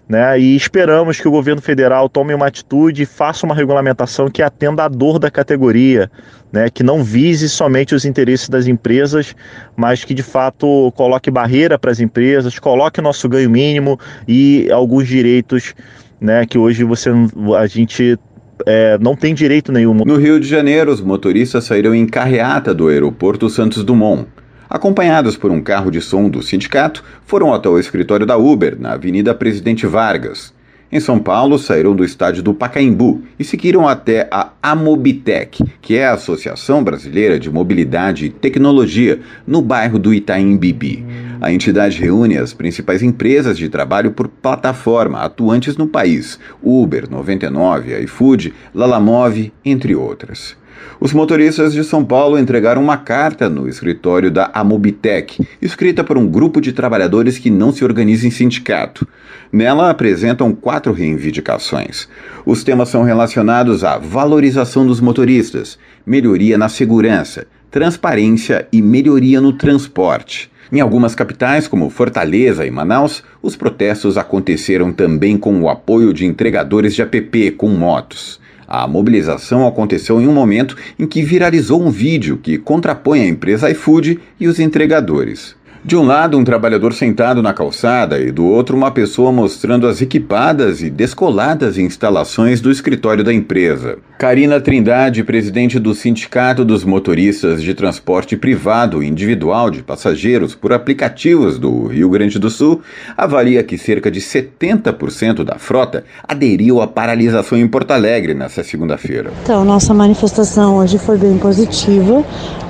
Speaker 17: Né, e esperamos que o governo federal tome uma atitude e faça uma regulamentação que atenda à dor da categoria, né, que não vise somente os interesses das empresas, mas que de fato coloque barreira para as empresas, coloque nosso ganho mínimo e alguns direitos né, que hoje você, a gente é, não tem direito nenhum.
Speaker 16: No Rio de Janeiro, os motoristas saíram em carreata do aeroporto Santos Dumont. Acompanhados por um carro de som do sindicato, foram até o escritório da Uber, na Avenida Presidente Vargas. Em São Paulo, saíram do estádio do Pacaembu e seguiram até a Amobitec, que é a Associação Brasileira de Mobilidade e Tecnologia, no bairro do Itaim Bibi. A entidade reúne as principais empresas de trabalho por plataforma atuantes no país: Uber, 99, iFood, Lalamove, entre outras. Os motoristas de São Paulo entregaram uma carta no escritório da Amobitec, escrita por um grupo de trabalhadores que não se organiza em sindicato. Nela apresentam quatro reivindicações. Os temas são relacionados à valorização dos motoristas, melhoria na segurança, transparência e melhoria no transporte. Em algumas capitais, como Fortaleza e Manaus, os protestos aconteceram também com o apoio de entregadores de app com motos. A mobilização aconteceu em um momento em que viralizou um vídeo que contrapõe a empresa iFood e os entregadores. De um lado, um trabalhador sentado na calçada e do outro, uma pessoa mostrando as equipadas e descoladas instalações do escritório da empresa. Karina Trindade, presidente do Sindicato dos Motoristas de Transporte Privado Individual de Passageiros por aplicativos do Rio Grande do Sul, avalia que cerca de 70% da frota aderiu à paralisação em Porto Alegre nesta segunda-feira.
Speaker 18: Então, nossa manifestação hoje foi bem positiva.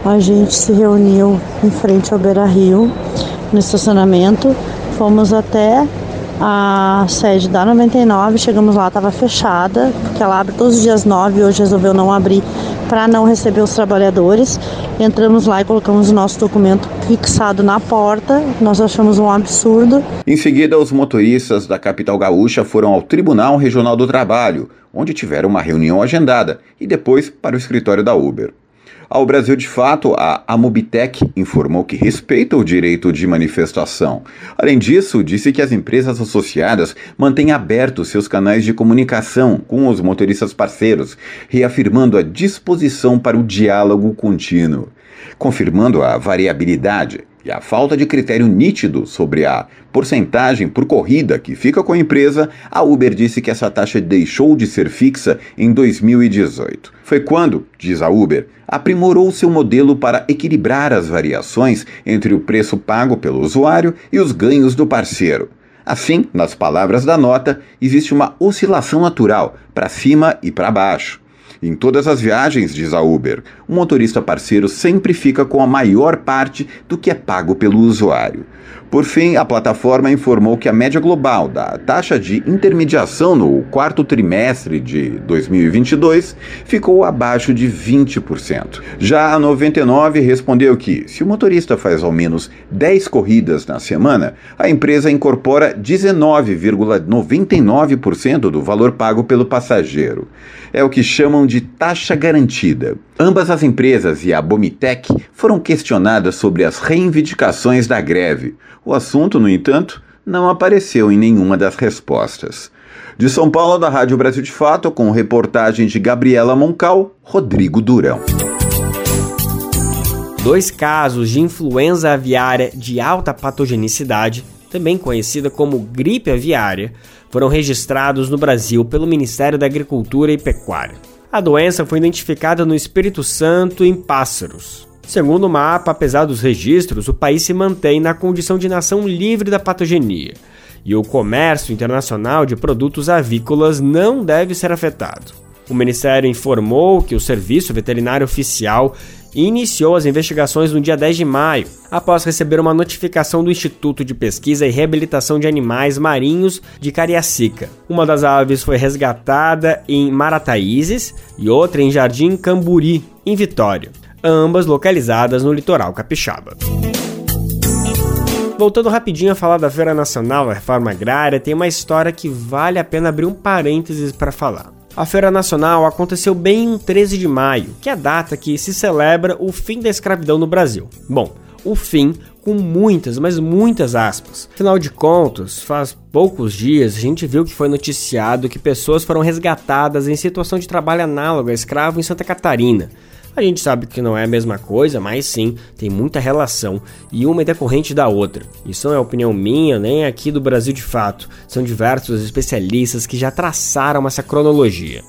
Speaker 18: A gente se reuniu em frente ao Beira Rio no estacionamento. Fomos até a sede da 99, chegamos lá, estava fechada, porque ela abre todos os dias 9, hoje resolveu não abrir para não receber os trabalhadores. Entramos lá e colocamos o nosso documento fixado na porta, nós achamos um absurdo.
Speaker 16: Em seguida, os motoristas da capital gaúcha foram ao Tribunal Regional do Trabalho, onde tiveram uma reunião agendada, e depois para o escritório da Uber. Ao Brasil de Fato, a Amobitec informou que respeita o direito de manifestação. Além disso, disse que as empresas associadas mantêm abertos seus canais de comunicação com os motoristas parceiros, reafirmando a disposição para o diálogo contínuo. Confirmando a variabilidade e a falta de critério nítido sobre a porcentagem por corrida que fica com a empresa, a Uber disse que essa taxa deixou de ser fixa em 2018. Foi quando, diz a Uber, aprimorou seu modelo para equilibrar as variações entre o preço pago pelo usuário e os ganhos do parceiro. Assim, nas palavras da nota, existe uma oscilação natural para cima e para baixo. Em todas as viagens, diz a Uber, o motorista parceiro sempre fica com a maior parte do que é pago pelo usuário. Por fim, a plataforma informou que a média global da taxa de intermediação no quarto trimestre de 2022 ficou abaixo de 20%. Já a 99 respondeu que, se o motorista faz ao menos 10 corridas na semana, a empresa incorpora 19,99% do valor pago pelo passageiro. É o que chamam de taxa garantida. Ambas as empresas e a Bomitec foram questionadas sobre as reivindicações da greve. O assunto, no entanto, não apareceu em nenhuma das respostas. De São Paulo, da Rádio Brasil de Fato, com reportagem de Gabriela Moncal, Rodrigo Durão.
Speaker 1: Dois casos de influenza aviária de alta patogenicidade, também conhecida como gripe aviária, foram registrados no Brasil pelo Ministério da Agricultura e Pecuária. A doença foi identificada no Espírito Santo em pássaros. Segundo o mapa, apesar dos registros, o país se mantém na condição de nação livre da patogenia e o comércio internacional de produtos avícolas não deve ser afetado. O Ministério informou que o Serviço Veterinário Oficial iniciou as investigações no dia 10 de maio, após receber uma notificação do Instituto de Pesquisa e Reabilitação de Animais Marinhos de Cariacica. Uma das aves foi resgatada em Marataízes e outra em Jardim Camburi, em Vitória ambas localizadas no litoral capixaba. Voltando rapidinho a falar da Feira Nacional da Reforma Agrária, tem uma história que vale a pena abrir um parênteses para falar. A Feira Nacional aconteceu bem em 13 de maio, que é a data que se celebra o fim da escravidão no Brasil. Bom, o fim com muitas, mas muitas aspas. Afinal de contas, faz poucos dias a gente viu que foi noticiado que pessoas foram resgatadas em situação de trabalho análogo a escravo em Santa Catarina. A gente sabe que não é a mesma coisa, mas sim, tem muita relação e uma é decorrente da outra. Isso não é opinião minha, nem aqui do Brasil de fato. São diversos especialistas que já traçaram essa cronologia.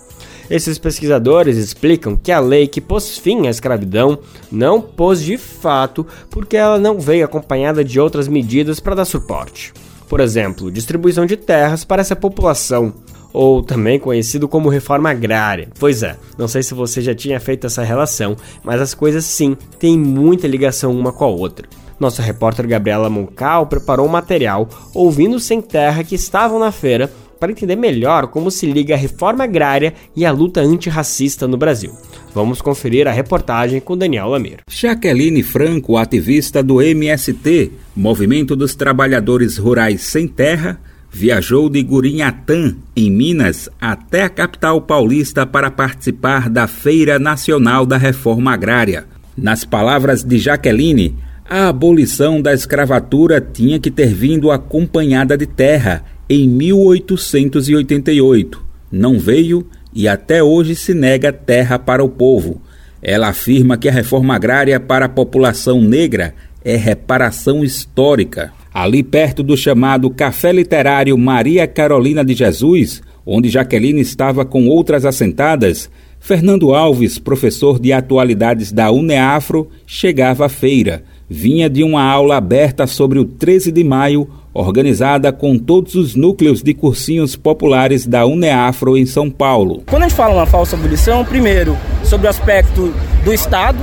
Speaker 1: Esses pesquisadores explicam que a lei que pôs fim à escravidão não pôs de fato porque ela não veio acompanhada de outras medidas para dar suporte. Por exemplo, distribuição de terras para essa população, ou também conhecido como reforma agrária. Pois é, não sei se você já tinha feito essa relação, mas as coisas sim têm muita ligação uma com a outra. Nossa repórter Gabriela Moncal preparou um material ouvindo sem terra que estavam na feira para entender melhor como se liga a reforma agrária e a luta antirracista no Brasil. Vamos conferir a reportagem com Daniel Lamir.
Speaker 19: Jaqueline Franco, ativista do MST, Movimento dos Trabalhadores Rurais Sem Terra, viajou de Gurinhatã, em Minas, até a capital paulista para participar da Feira Nacional da Reforma Agrária. Nas palavras de Jaqueline, a abolição da escravatura tinha que ter vindo acompanhada de terra em 1888. Não veio e até hoje se nega terra para o povo. Ela afirma que a reforma agrária para a população negra é reparação histórica ali perto do chamado Café Literário Maria Carolina de Jesus, onde Jaqueline estava com outras assentadas, Fernando Alves, professor de atualidades da UNEAFRO, chegava à feira. Vinha de uma aula aberta sobre o 13 de maio, organizada com todos os núcleos de cursinhos populares da UNEAFRO em São Paulo.
Speaker 20: Quando a gente fala uma falsa abolição, primeiro, sobre o aspecto do Estado,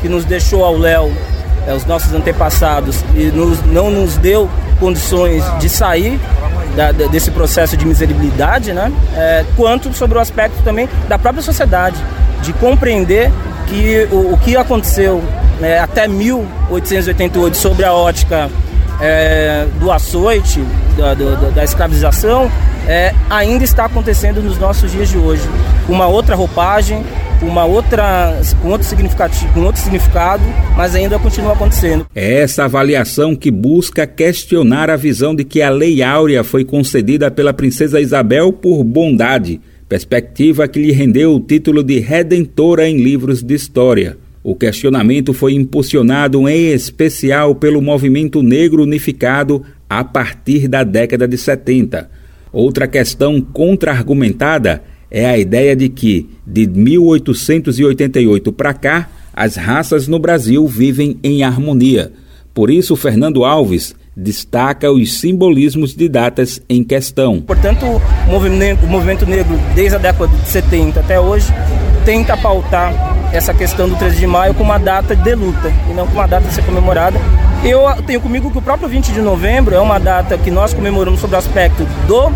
Speaker 20: que nos deixou ao léu é, os nossos antepassados e nos, não nos deu condições de sair da, desse processo de miserabilidade, né? É, quanto sobre o aspecto também da própria sociedade, de compreender que o, o que aconteceu né, até 1888 sobre a ótica é, do açoite, da, da, da escravização, é, ainda está acontecendo nos nossos dias de hoje. Uma outra roupagem, uma outra, outro significado, com outro significado, mas ainda continua acontecendo.
Speaker 19: É essa avaliação que busca questionar a visão de que a Lei Áurea foi concedida pela princesa Isabel por bondade, perspectiva que lhe rendeu o título de redentora em livros de história. O questionamento foi impulsionado em especial pelo movimento negro unificado a partir da década de 70. Outra questão contra-argumentada é a ideia de que, de 1888 para cá, as raças no Brasil vivem em harmonia. Por isso, Fernando Alves destaca os simbolismos de datas em questão.
Speaker 20: Portanto, o movimento, o movimento negro, desde a década de 70 até hoje, tenta pautar essa questão do 13 de maio como uma data de luta e não como uma data a ser comemorada. Eu tenho comigo que o próprio 20 de novembro é uma data que nós comemoramos sobre o aspecto do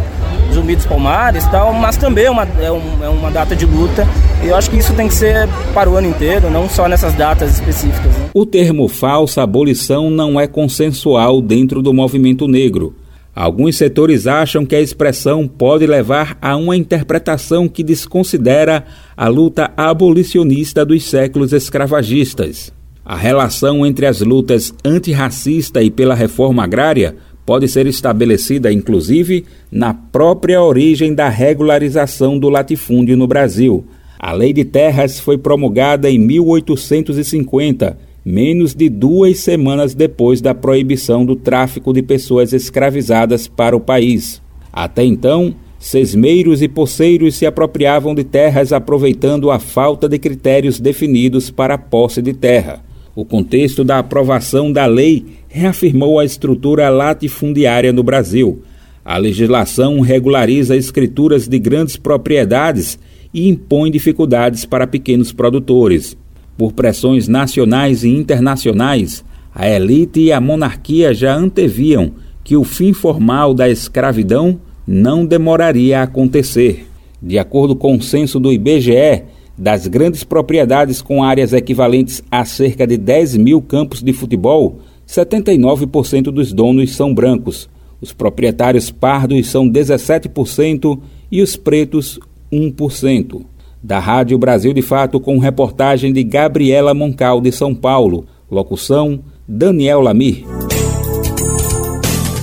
Speaker 20: Zumbi dos Palmares tal, mas também é uma, é, um, é uma data de luta. E eu acho que isso tem que ser para o ano inteiro, não só nessas datas específicas. Né?
Speaker 19: O termo falsa abolição não é consensual dentro do movimento negro. Alguns setores acham que a expressão pode levar a uma interpretação que desconsidera a luta abolicionista dos séculos escravagistas. A relação entre as lutas antirracista e pela reforma agrária pode ser estabelecida, inclusive, na própria origem da regularização do latifúndio no Brasil. A Lei de Terras foi promulgada em 1850, menos de duas semanas depois da proibição do tráfico de pessoas escravizadas para o país. Até então, sesmeiros e poceiros se apropriavam de terras aproveitando a falta de critérios definidos para a posse de terra. O contexto da aprovação da lei reafirmou a estrutura latifundiária no Brasil. A legislação regulariza escrituras de grandes propriedades e impõe dificuldades para pequenos produtores. Por pressões nacionais e internacionais, a elite e a monarquia já anteviam que o fim formal da escravidão não demoraria a acontecer. De acordo com o censo do IBGE, das grandes propriedades com áreas equivalentes a cerca de 10 mil campos de futebol, 79% dos donos são brancos. Os proprietários pardos são 17% e os pretos 1%. Da Rádio Brasil de Fato, com reportagem de Gabriela Moncal, de São Paulo. Locução: Daniel Lamir.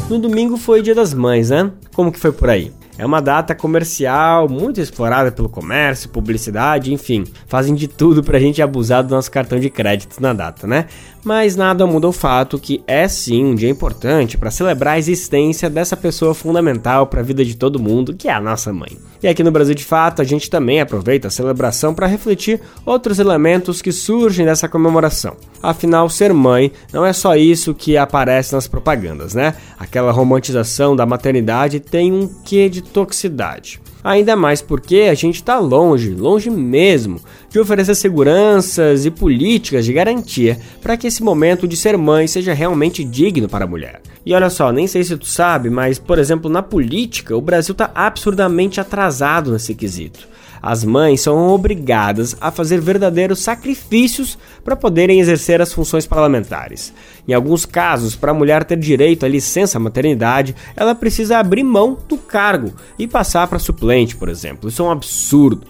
Speaker 1: No domingo foi Dia das Mães, né? Como que foi por aí? É uma data comercial muito explorada pelo comércio, publicidade, enfim, fazem de tudo pra gente abusar do nosso cartão de crédito na data, né? Mas nada muda o fato que é sim um dia importante para celebrar a existência dessa pessoa fundamental para a vida de todo mundo, que é a nossa mãe. E aqui no Brasil de Fato, a gente também aproveita a celebração para refletir outros elementos que surgem dessa comemoração. Afinal, ser mãe não é só isso que aparece nas propagandas, né? Aquela romantização da maternidade tem um quê de toxicidade. Ainda mais porque a gente está longe, longe mesmo, de oferecer seguranças e políticas de garantia para que esse momento de ser mãe seja realmente digno para a mulher. E olha só, nem sei se tu sabe, mas por exemplo, na política, o Brasil está absurdamente atrasado nesse quesito. As mães são obrigadas a fazer verdadeiros sacrifícios para poderem exercer as funções parlamentares. Em alguns casos, para a mulher ter direito à licença maternidade, ela precisa abrir mão do cargo e passar para suplente, por exemplo. Isso é um absurdo.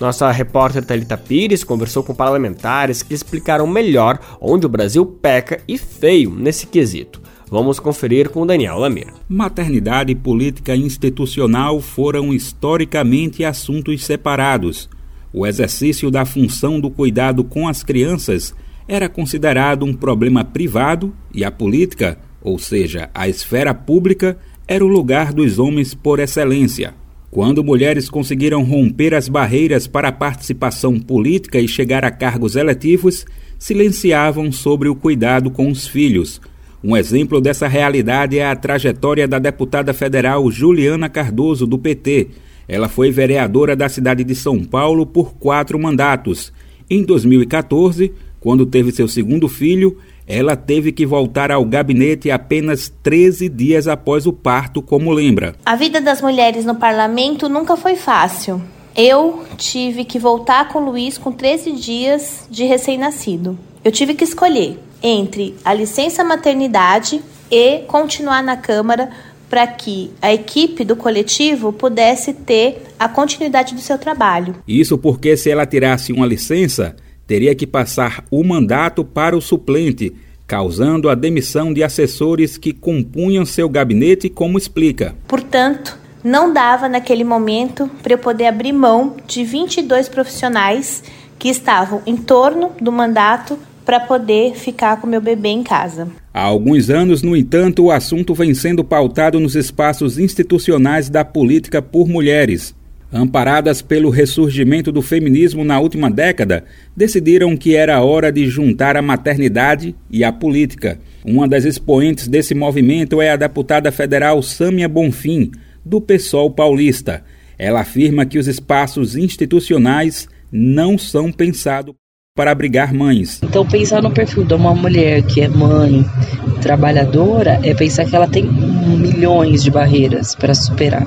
Speaker 1: Nossa repórter Talita Pires conversou com parlamentares que explicaram melhor onde o Brasil peca e feio nesse quesito. Vamos conferir com Daniel Lamir.
Speaker 19: Maternidade e política institucional foram historicamente assuntos separados. O exercício da função do cuidado com as crianças era considerado um problema privado e a política, ou seja, a esfera pública, era o lugar dos homens por excelência. Quando mulheres conseguiram romper as barreiras para a participação política e chegar a cargos eletivos, silenciavam sobre o cuidado com os filhos, um exemplo dessa realidade é a trajetória da deputada federal Juliana Cardoso, do PT. Ela foi vereadora da cidade de São Paulo por quatro mandatos. Em 2014, quando teve seu segundo filho, ela teve que voltar ao gabinete apenas 13 dias após o parto, como lembra.
Speaker 21: A vida das mulheres no parlamento nunca foi fácil. Eu tive que voltar com o Luiz com 13 dias de recém-nascido. Eu tive que escolher entre a licença maternidade e continuar na Câmara para que a equipe do coletivo pudesse ter a continuidade do seu trabalho.
Speaker 19: Isso porque se ela tirasse uma licença, teria que passar o mandato para o suplente, causando a demissão de assessores que compunham seu gabinete, como explica.
Speaker 21: Portanto, não dava naquele momento para eu poder abrir mão de 22 profissionais que estavam em torno do mandato para poder ficar com meu bebê em casa.
Speaker 19: Há alguns anos, no entanto, o assunto vem sendo pautado nos espaços institucionais da política por mulheres. Amparadas pelo ressurgimento do feminismo na última década, decidiram que era hora de juntar a maternidade e a política. Uma das expoentes desse movimento é a deputada federal Sâmia Bonfim, do PSOL paulista. Ela afirma que os espaços institucionais não são pensados para abrigar mães.
Speaker 22: Então, pensar no perfil de uma mulher que é mãe, trabalhadora, é pensar que ela tem milhões de barreiras para superar,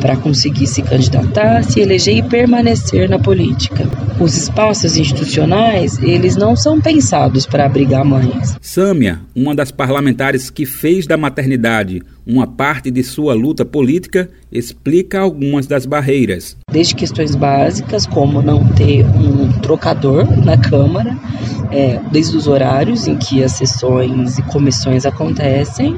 Speaker 22: para conseguir se candidatar, se eleger e permanecer na política. Os espaços institucionais, eles não são pensados para abrigar mães.
Speaker 19: Sâmia, uma das parlamentares que fez da maternidade uma parte de sua luta política, explica algumas das barreiras.
Speaker 22: Desde questões básicas, como não ter um trocador na Câmara, é, desde os horários em que as sessões e comissões acontecem,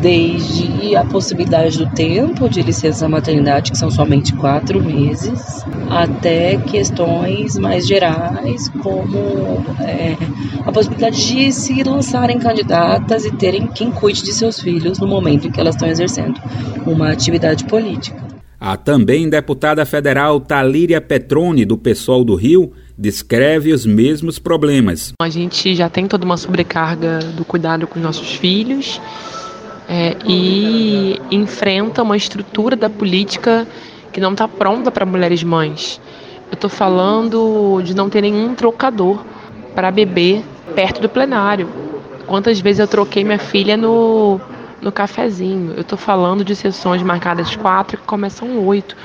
Speaker 22: desde a possibilidade do tempo de licença maternidade, que são somente quatro meses, até questões mais gerais, como é, a possibilidade de se lançarem candidatas e terem quem cuide de seus filhos no momento em que elas estão exercendo uma atividade política.
Speaker 19: A também deputada federal Talíria Petrone, do PSOL do Rio, descreve os mesmos problemas.
Speaker 23: A gente já tem toda uma sobrecarga do cuidado com os nossos filhos é, e enfrenta uma estrutura da política que não está pronta para mulheres mães. Eu estou falando de não ter nenhum trocador para bebê perto do plenário. Quantas vezes eu troquei minha filha no, no cafezinho? Eu estou falando de sessões marcadas quatro que começam oito.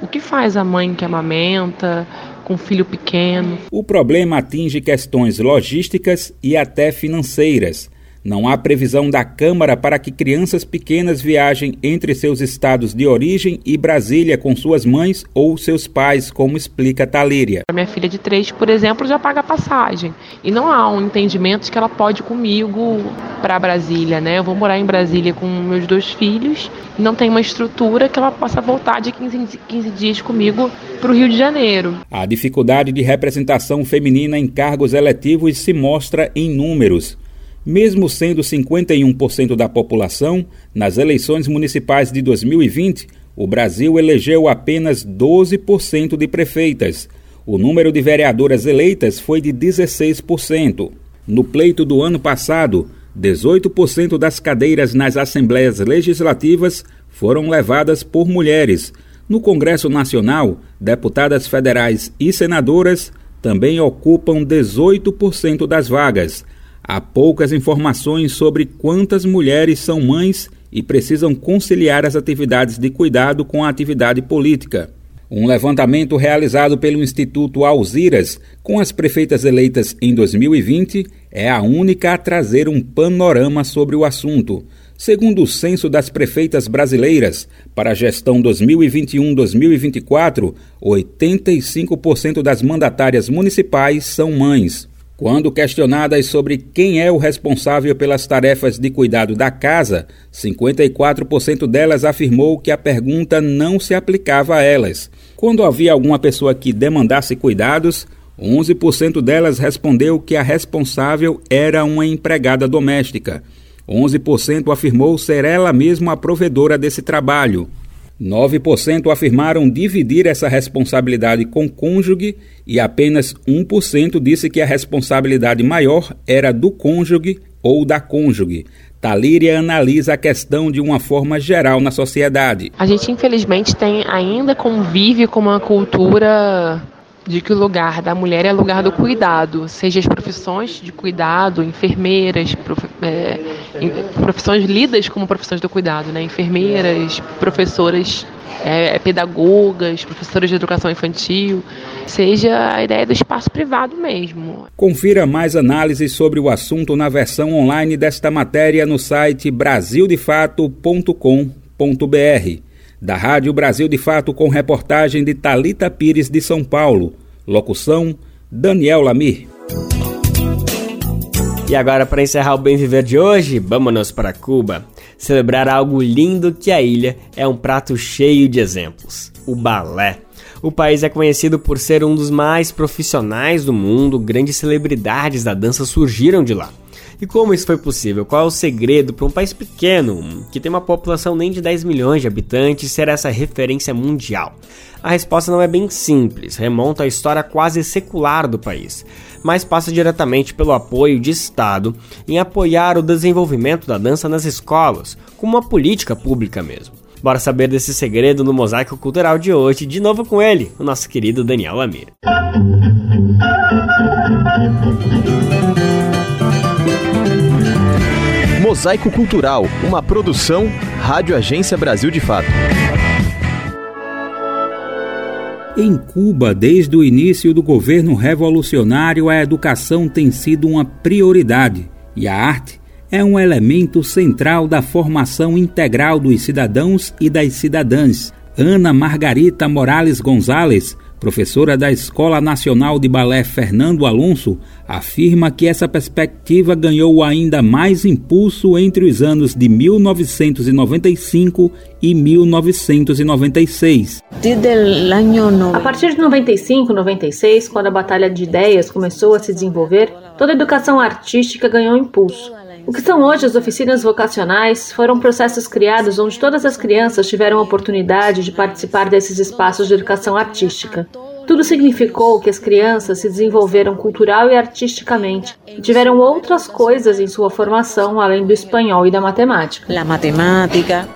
Speaker 23: O que faz a mãe que amamenta, com filho pequeno?
Speaker 19: O problema atinge questões logísticas e até financeiras Não há previsão da Câmara para que crianças pequenas viajem entre seus estados de origem e Brasília com suas mães ou seus pais, como explica Talíria.
Speaker 23: A minha filha de três, por exemplo, já paga passagem. E não há um entendimento de que ela pode ir comigo para Brasília, né? Eu vou morar em Brasília com meus dois filhos não tem uma estrutura que ela possa voltar de 15, 15 dias comigo para o Rio de Janeiro.
Speaker 19: A dificuldade de representação feminina em cargos eletivos se mostra em números. Mesmo sendo 51% da população, nas eleições municipais de 2020, o Brasil elegeu apenas 12% de prefeitas. O número de vereadoras eleitas foi de 16%. No pleito do ano passado, 18% das cadeiras nas assembleias legislativas foram levadas por mulheres. No Congresso Nacional, deputadas federais e senadoras também ocupam 18% das vagas. Há poucas informações sobre quantas mulheres são mães e precisam conciliar as atividades de cuidado com a atividade política. Um levantamento realizado pelo Instituto Alziras com as prefeitas eleitas em 2020 é a única a trazer um panorama sobre o assunto. Segundo o censo das prefeitas brasileiras, para a gestão 2021-2024, 85% das mandatárias municipais são mães. Quando questionadas sobre quem é o responsável pelas tarefas de cuidado da casa, 54% delas afirmou que a pergunta não se aplicava a elas. Quando havia alguma pessoa que demandasse cuidados, 11% delas respondeu que a responsável era uma empregada doméstica. 11% afirmou ser ela mesma a provedora desse trabalho. 9% afirmaram dividir essa responsabilidade com cônjuge e apenas 1% disse que a responsabilidade maior era do cônjuge ou da cônjuge. Talíria analisa a questão de uma forma geral na sociedade.
Speaker 23: A gente, infelizmente, tem ainda convive com uma cultura de que o lugar da mulher é lugar do cuidado, seja as profissões de cuidado, enfermeiras, prof, é, profissões lidas como profissões do cuidado, né? enfermeiras, professoras, é, é, pedagogas, professoras de educação infantil, seja a ideia do espaço privado mesmo.
Speaker 19: Confira mais análises sobre o assunto na versão online desta matéria no site brasildefato.com.br da Rádio Brasil de Fato com reportagem de Talita Pires de São Paulo. Locução: Daniel Lamir.
Speaker 1: E agora, para encerrar o Bem Viver de hoje, vamos para Cuba. Celebrar algo lindo que a ilha é um prato cheio de exemplos: o balé. O país é conhecido por ser um dos mais profissionais do mundo, grandes celebridades da dança surgiram de lá. E como isso foi possível? Qual é o segredo para um país pequeno, que tem uma população nem de 10 milhões de habitantes, ser essa referência mundial? A resposta não é bem simples, remonta à história quase secular do país, mas passa diretamente pelo apoio de Estado em apoiar o desenvolvimento da dança nas escolas, como uma política pública mesmo. Bora saber desse segredo no Mosaico Cultural de hoje, de novo com ele, o nosso querido Daniel Lamir.
Speaker 24: Mosaico Cultural, uma produção Rádio Agência Brasil de Fato.
Speaker 19: Em Cuba, desde o início do governo revolucionário, a educação tem sido uma prioridade e a arte é um elemento central da formação integral dos cidadãos e das cidadãs. Ana Margarita Morales Gonzalez professora da Escola Nacional de Balé Fernando Alonso, afirma que essa perspectiva ganhou ainda mais impulso entre os anos de 1995 e 1996.
Speaker 25: A partir de 95, 96, quando a batalha de ideias começou a se desenvolver, toda a educação artística ganhou impulso. O que são hoje as oficinas vocacionais foram processos criados onde todas as crianças tiveram a oportunidade de participar desses espaços de educação artística. Tudo significou que as crianças se desenvolveram cultural e artisticamente e tiveram outras coisas em sua formação além do espanhol e da matemática.
Speaker 9: A matemática.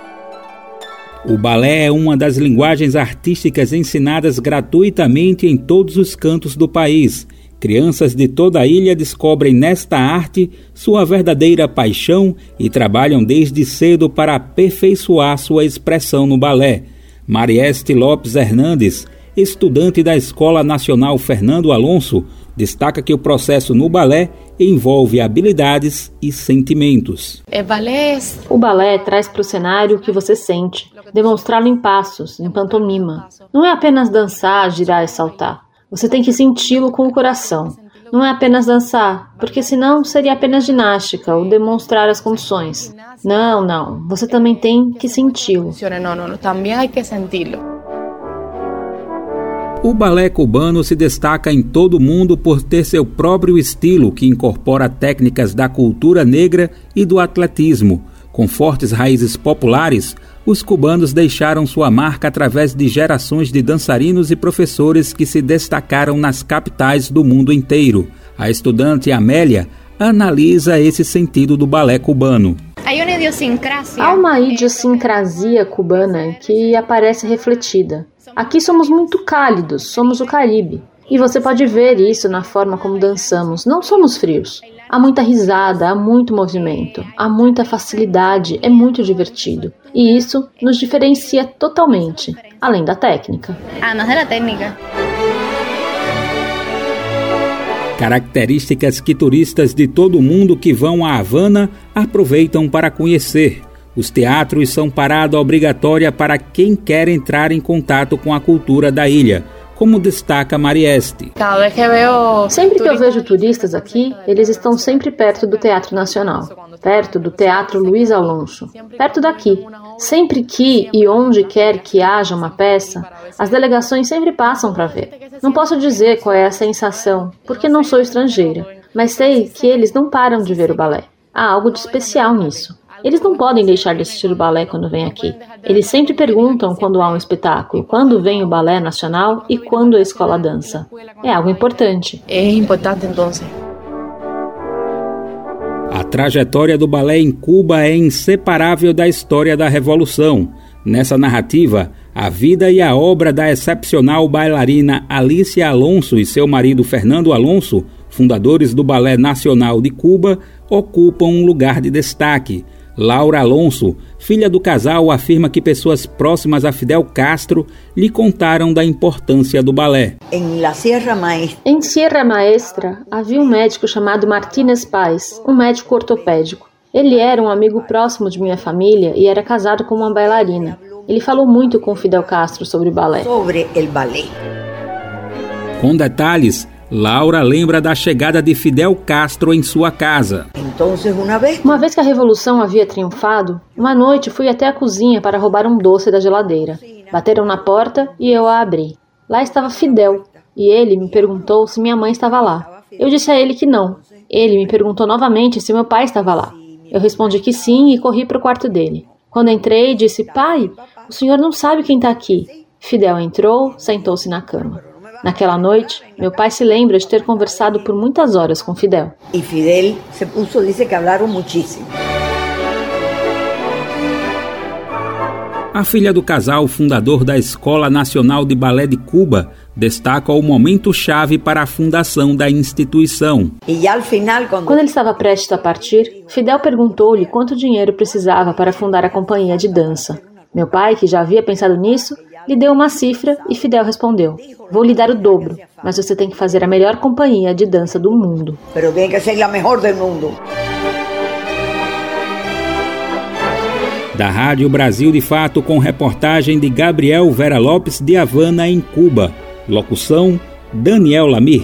Speaker 19: O balé é uma das linguagens artísticas ensinadas gratuitamente em todos os cantos do país Crianças de toda a ilha descobrem nesta arte sua verdadeira paixão e trabalham desde cedo para aperfeiçoar sua expressão no balé. Marieste Lopes Hernandes, estudante da Escola Nacional Fernando Alonso, destaca que o processo no balé envolve habilidades e sentimentos.
Speaker 25: É o balé traz para o cenário o que você sente, demonstrá-lo em passos, em pantomima. Não é apenas dançar, girar e saltar. Você tem que senti-lo com o coração. Não é apenas dançar, porque senão seria apenas ginástica ou demonstrar as condições. Não, não. Você também tem que senti-lo.
Speaker 26: Não, não, também hay que senti-lo.
Speaker 19: O balé cubano se destaca em todo o mundo por ter seu próprio estilo que incorpora técnicas da cultura negra e do atletismo. Com fortes raízes populares, os cubanos deixaram sua marca através de gerações de dançarinos e professores que se destacaram nas capitais do mundo inteiro. A estudante Amélia analisa esse sentido do balé cubano.
Speaker 25: Há uma idiosincrasia cubana que aparece refletida. Aqui somos muito cálidos, somos o Caribe. E você pode ver isso na forma como dançamos. Não somos frios. Há muita risada, há muito movimento, há muita facilidade, é muito divertido. E isso nos diferencia totalmente, além da técnica.
Speaker 26: Ah, não é da técnica.
Speaker 19: Características que turistas de todo o mundo que vão a Havana aproveitam para conhecer. Os teatros são parada obrigatória para quem quer entrar em contato com a cultura da ilha como destaca Marieste.
Speaker 25: Sempre que eu vejo turistas aqui, eles estão sempre perto do Teatro Nacional, perto do Teatro Luiz Alonso, perto daqui. Sempre que e onde quer que haja uma peça, as delegações sempre passam para ver. Não posso dizer qual é a sensação, porque não sou estrangeira, mas sei que eles não param de ver o balé. Há algo de especial nisso. Eles não podem deixar de assistir o balé quando vêm aqui. Eles sempre perguntam quando há um espetáculo, quando vem o balé nacional e quando a escola dança. É algo importante.
Speaker 26: É importante então.
Speaker 19: A trajetória do balé em Cuba é inseparável da história da Revolução. Nessa narrativa, a vida e a obra da excepcional bailarina Alicia Alonso e seu marido Fernando Alonso, fundadores do Balé Nacional de Cuba, ocupam um lugar de destaque. Laura Alonso, filha do casal, afirma que pessoas próximas a Fidel Castro lhe contaram da importância do balé.
Speaker 25: Em Sierra Maestra havia um médico chamado Martínez Paz, um médico ortopédico. Ele era um amigo próximo de minha família e era casado com uma bailarina. Ele falou muito com Fidel Castro sobre balé.
Speaker 27: Sobre o balé.
Speaker 19: Com detalhes, Laura lembra da chegada de Fidel Castro em sua casa.
Speaker 25: Uma vez que a revolução havia triunfado, uma noite fui até a cozinha para roubar um doce da geladeira. Bateram na porta e eu a abri. Lá estava Fidel e ele me perguntou se minha mãe estava lá. Eu disse a ele que não. Ele me perguntou novamente se meu pai estava lá. Eu respondi que sim e corri para o quarto dele. Quando entrei, disse: Pai, o senhor não sabe quem está aqui. Fidel entrou, sentou-se na cama. Naquela noite, meu pai se lembra de ter conversado por muitas horas com Fidel.
Speaker 27: E Fidel se puso, disse que falaram muitíssimo.
Speaker 19: A filha do casal, fundador da Escola Nacional de Balé de Cuba, destaca o momento chave para a fundação da instituição.
Speaker 27: Final,
Speaker 25: quando... quando ele estava prestes a partir, Fidel perguntou-lhe quanto dinheiro precisava para fundar a companhia de dança. Meu pai, que já havia pensado nisso, lhe deu uma cifra e Fidel respondeu: Vou lhe dar o dobro, mas você tem que fazer a melhor companhia de dança do mundo.
Speaker 27: Pero tem que ser a melhor do mundo.
Speaker 19: Da Rádio Brasil de Fato, com reportagem de Gabriel Vera Lopes de Havana, em Cuba. Locução: Daniel Lamir.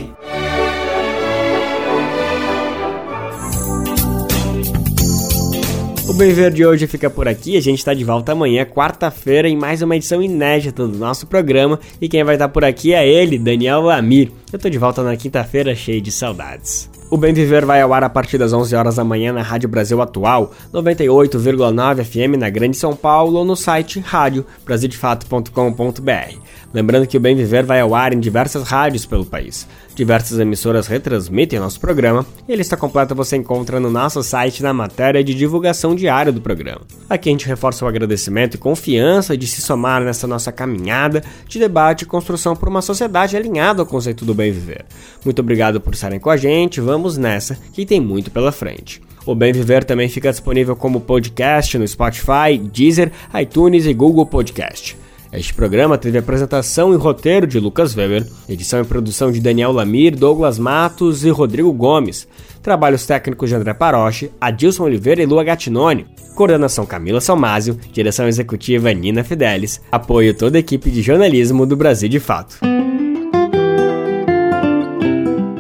Speaker 1: Bem Ver de hoje fica por aqui. A gente está de volta amanhã, quarta-feira, em mais uma edição inédita do nosso programa. E quem vai estar tá por aqui é ele, Daniel Amir. Eu tô de volta na quinta-feira, cheio de saudades. O Bem Viver vai ao ar a partir das 11 horas da manhã na Rádio Brasil Atual, 98,9 FM na Grande São Paulo ou no site radiobrasildefato.com.br. Lembrando que o Bem Viver vai ao ar em diversas rádios pelo país. Diversas emissoras retransmitem nosso programa e a lista completa você encontra no nosso site na matéria de divulgação diária do programa. Aqui a gente reforça o agradecimento e confiança de se somar nessa nossa caminhada de debate e construção por uma sociedade alinhada ao conceito do bem viver. Muito obrigado por estarem com a gente, vamos nessa que tem muito pela frente. O Bem Viver também fica disponível como podcast no Spotify, Deezer, iTunes e Google Podcast. Este programa teve apresentação e roteiro de Lucas Weber, edição e produção de Daniel Lamir, Douglas Matos e Rodrigo Gomes Trabalhos técnicos de André Paroche, Adilson Oliveira e Lua Gattinoni. Coordenação Camila Salmásio, direção executiva Nina Fidelis, apoio toda a equipe de jornalismo do Brasil de Fato.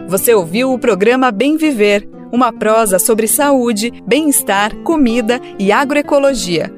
Speaker 3: Você ouviu o programa Bem Viver, uma prosa sobre saúde, bem-estar, comida e agroecologia.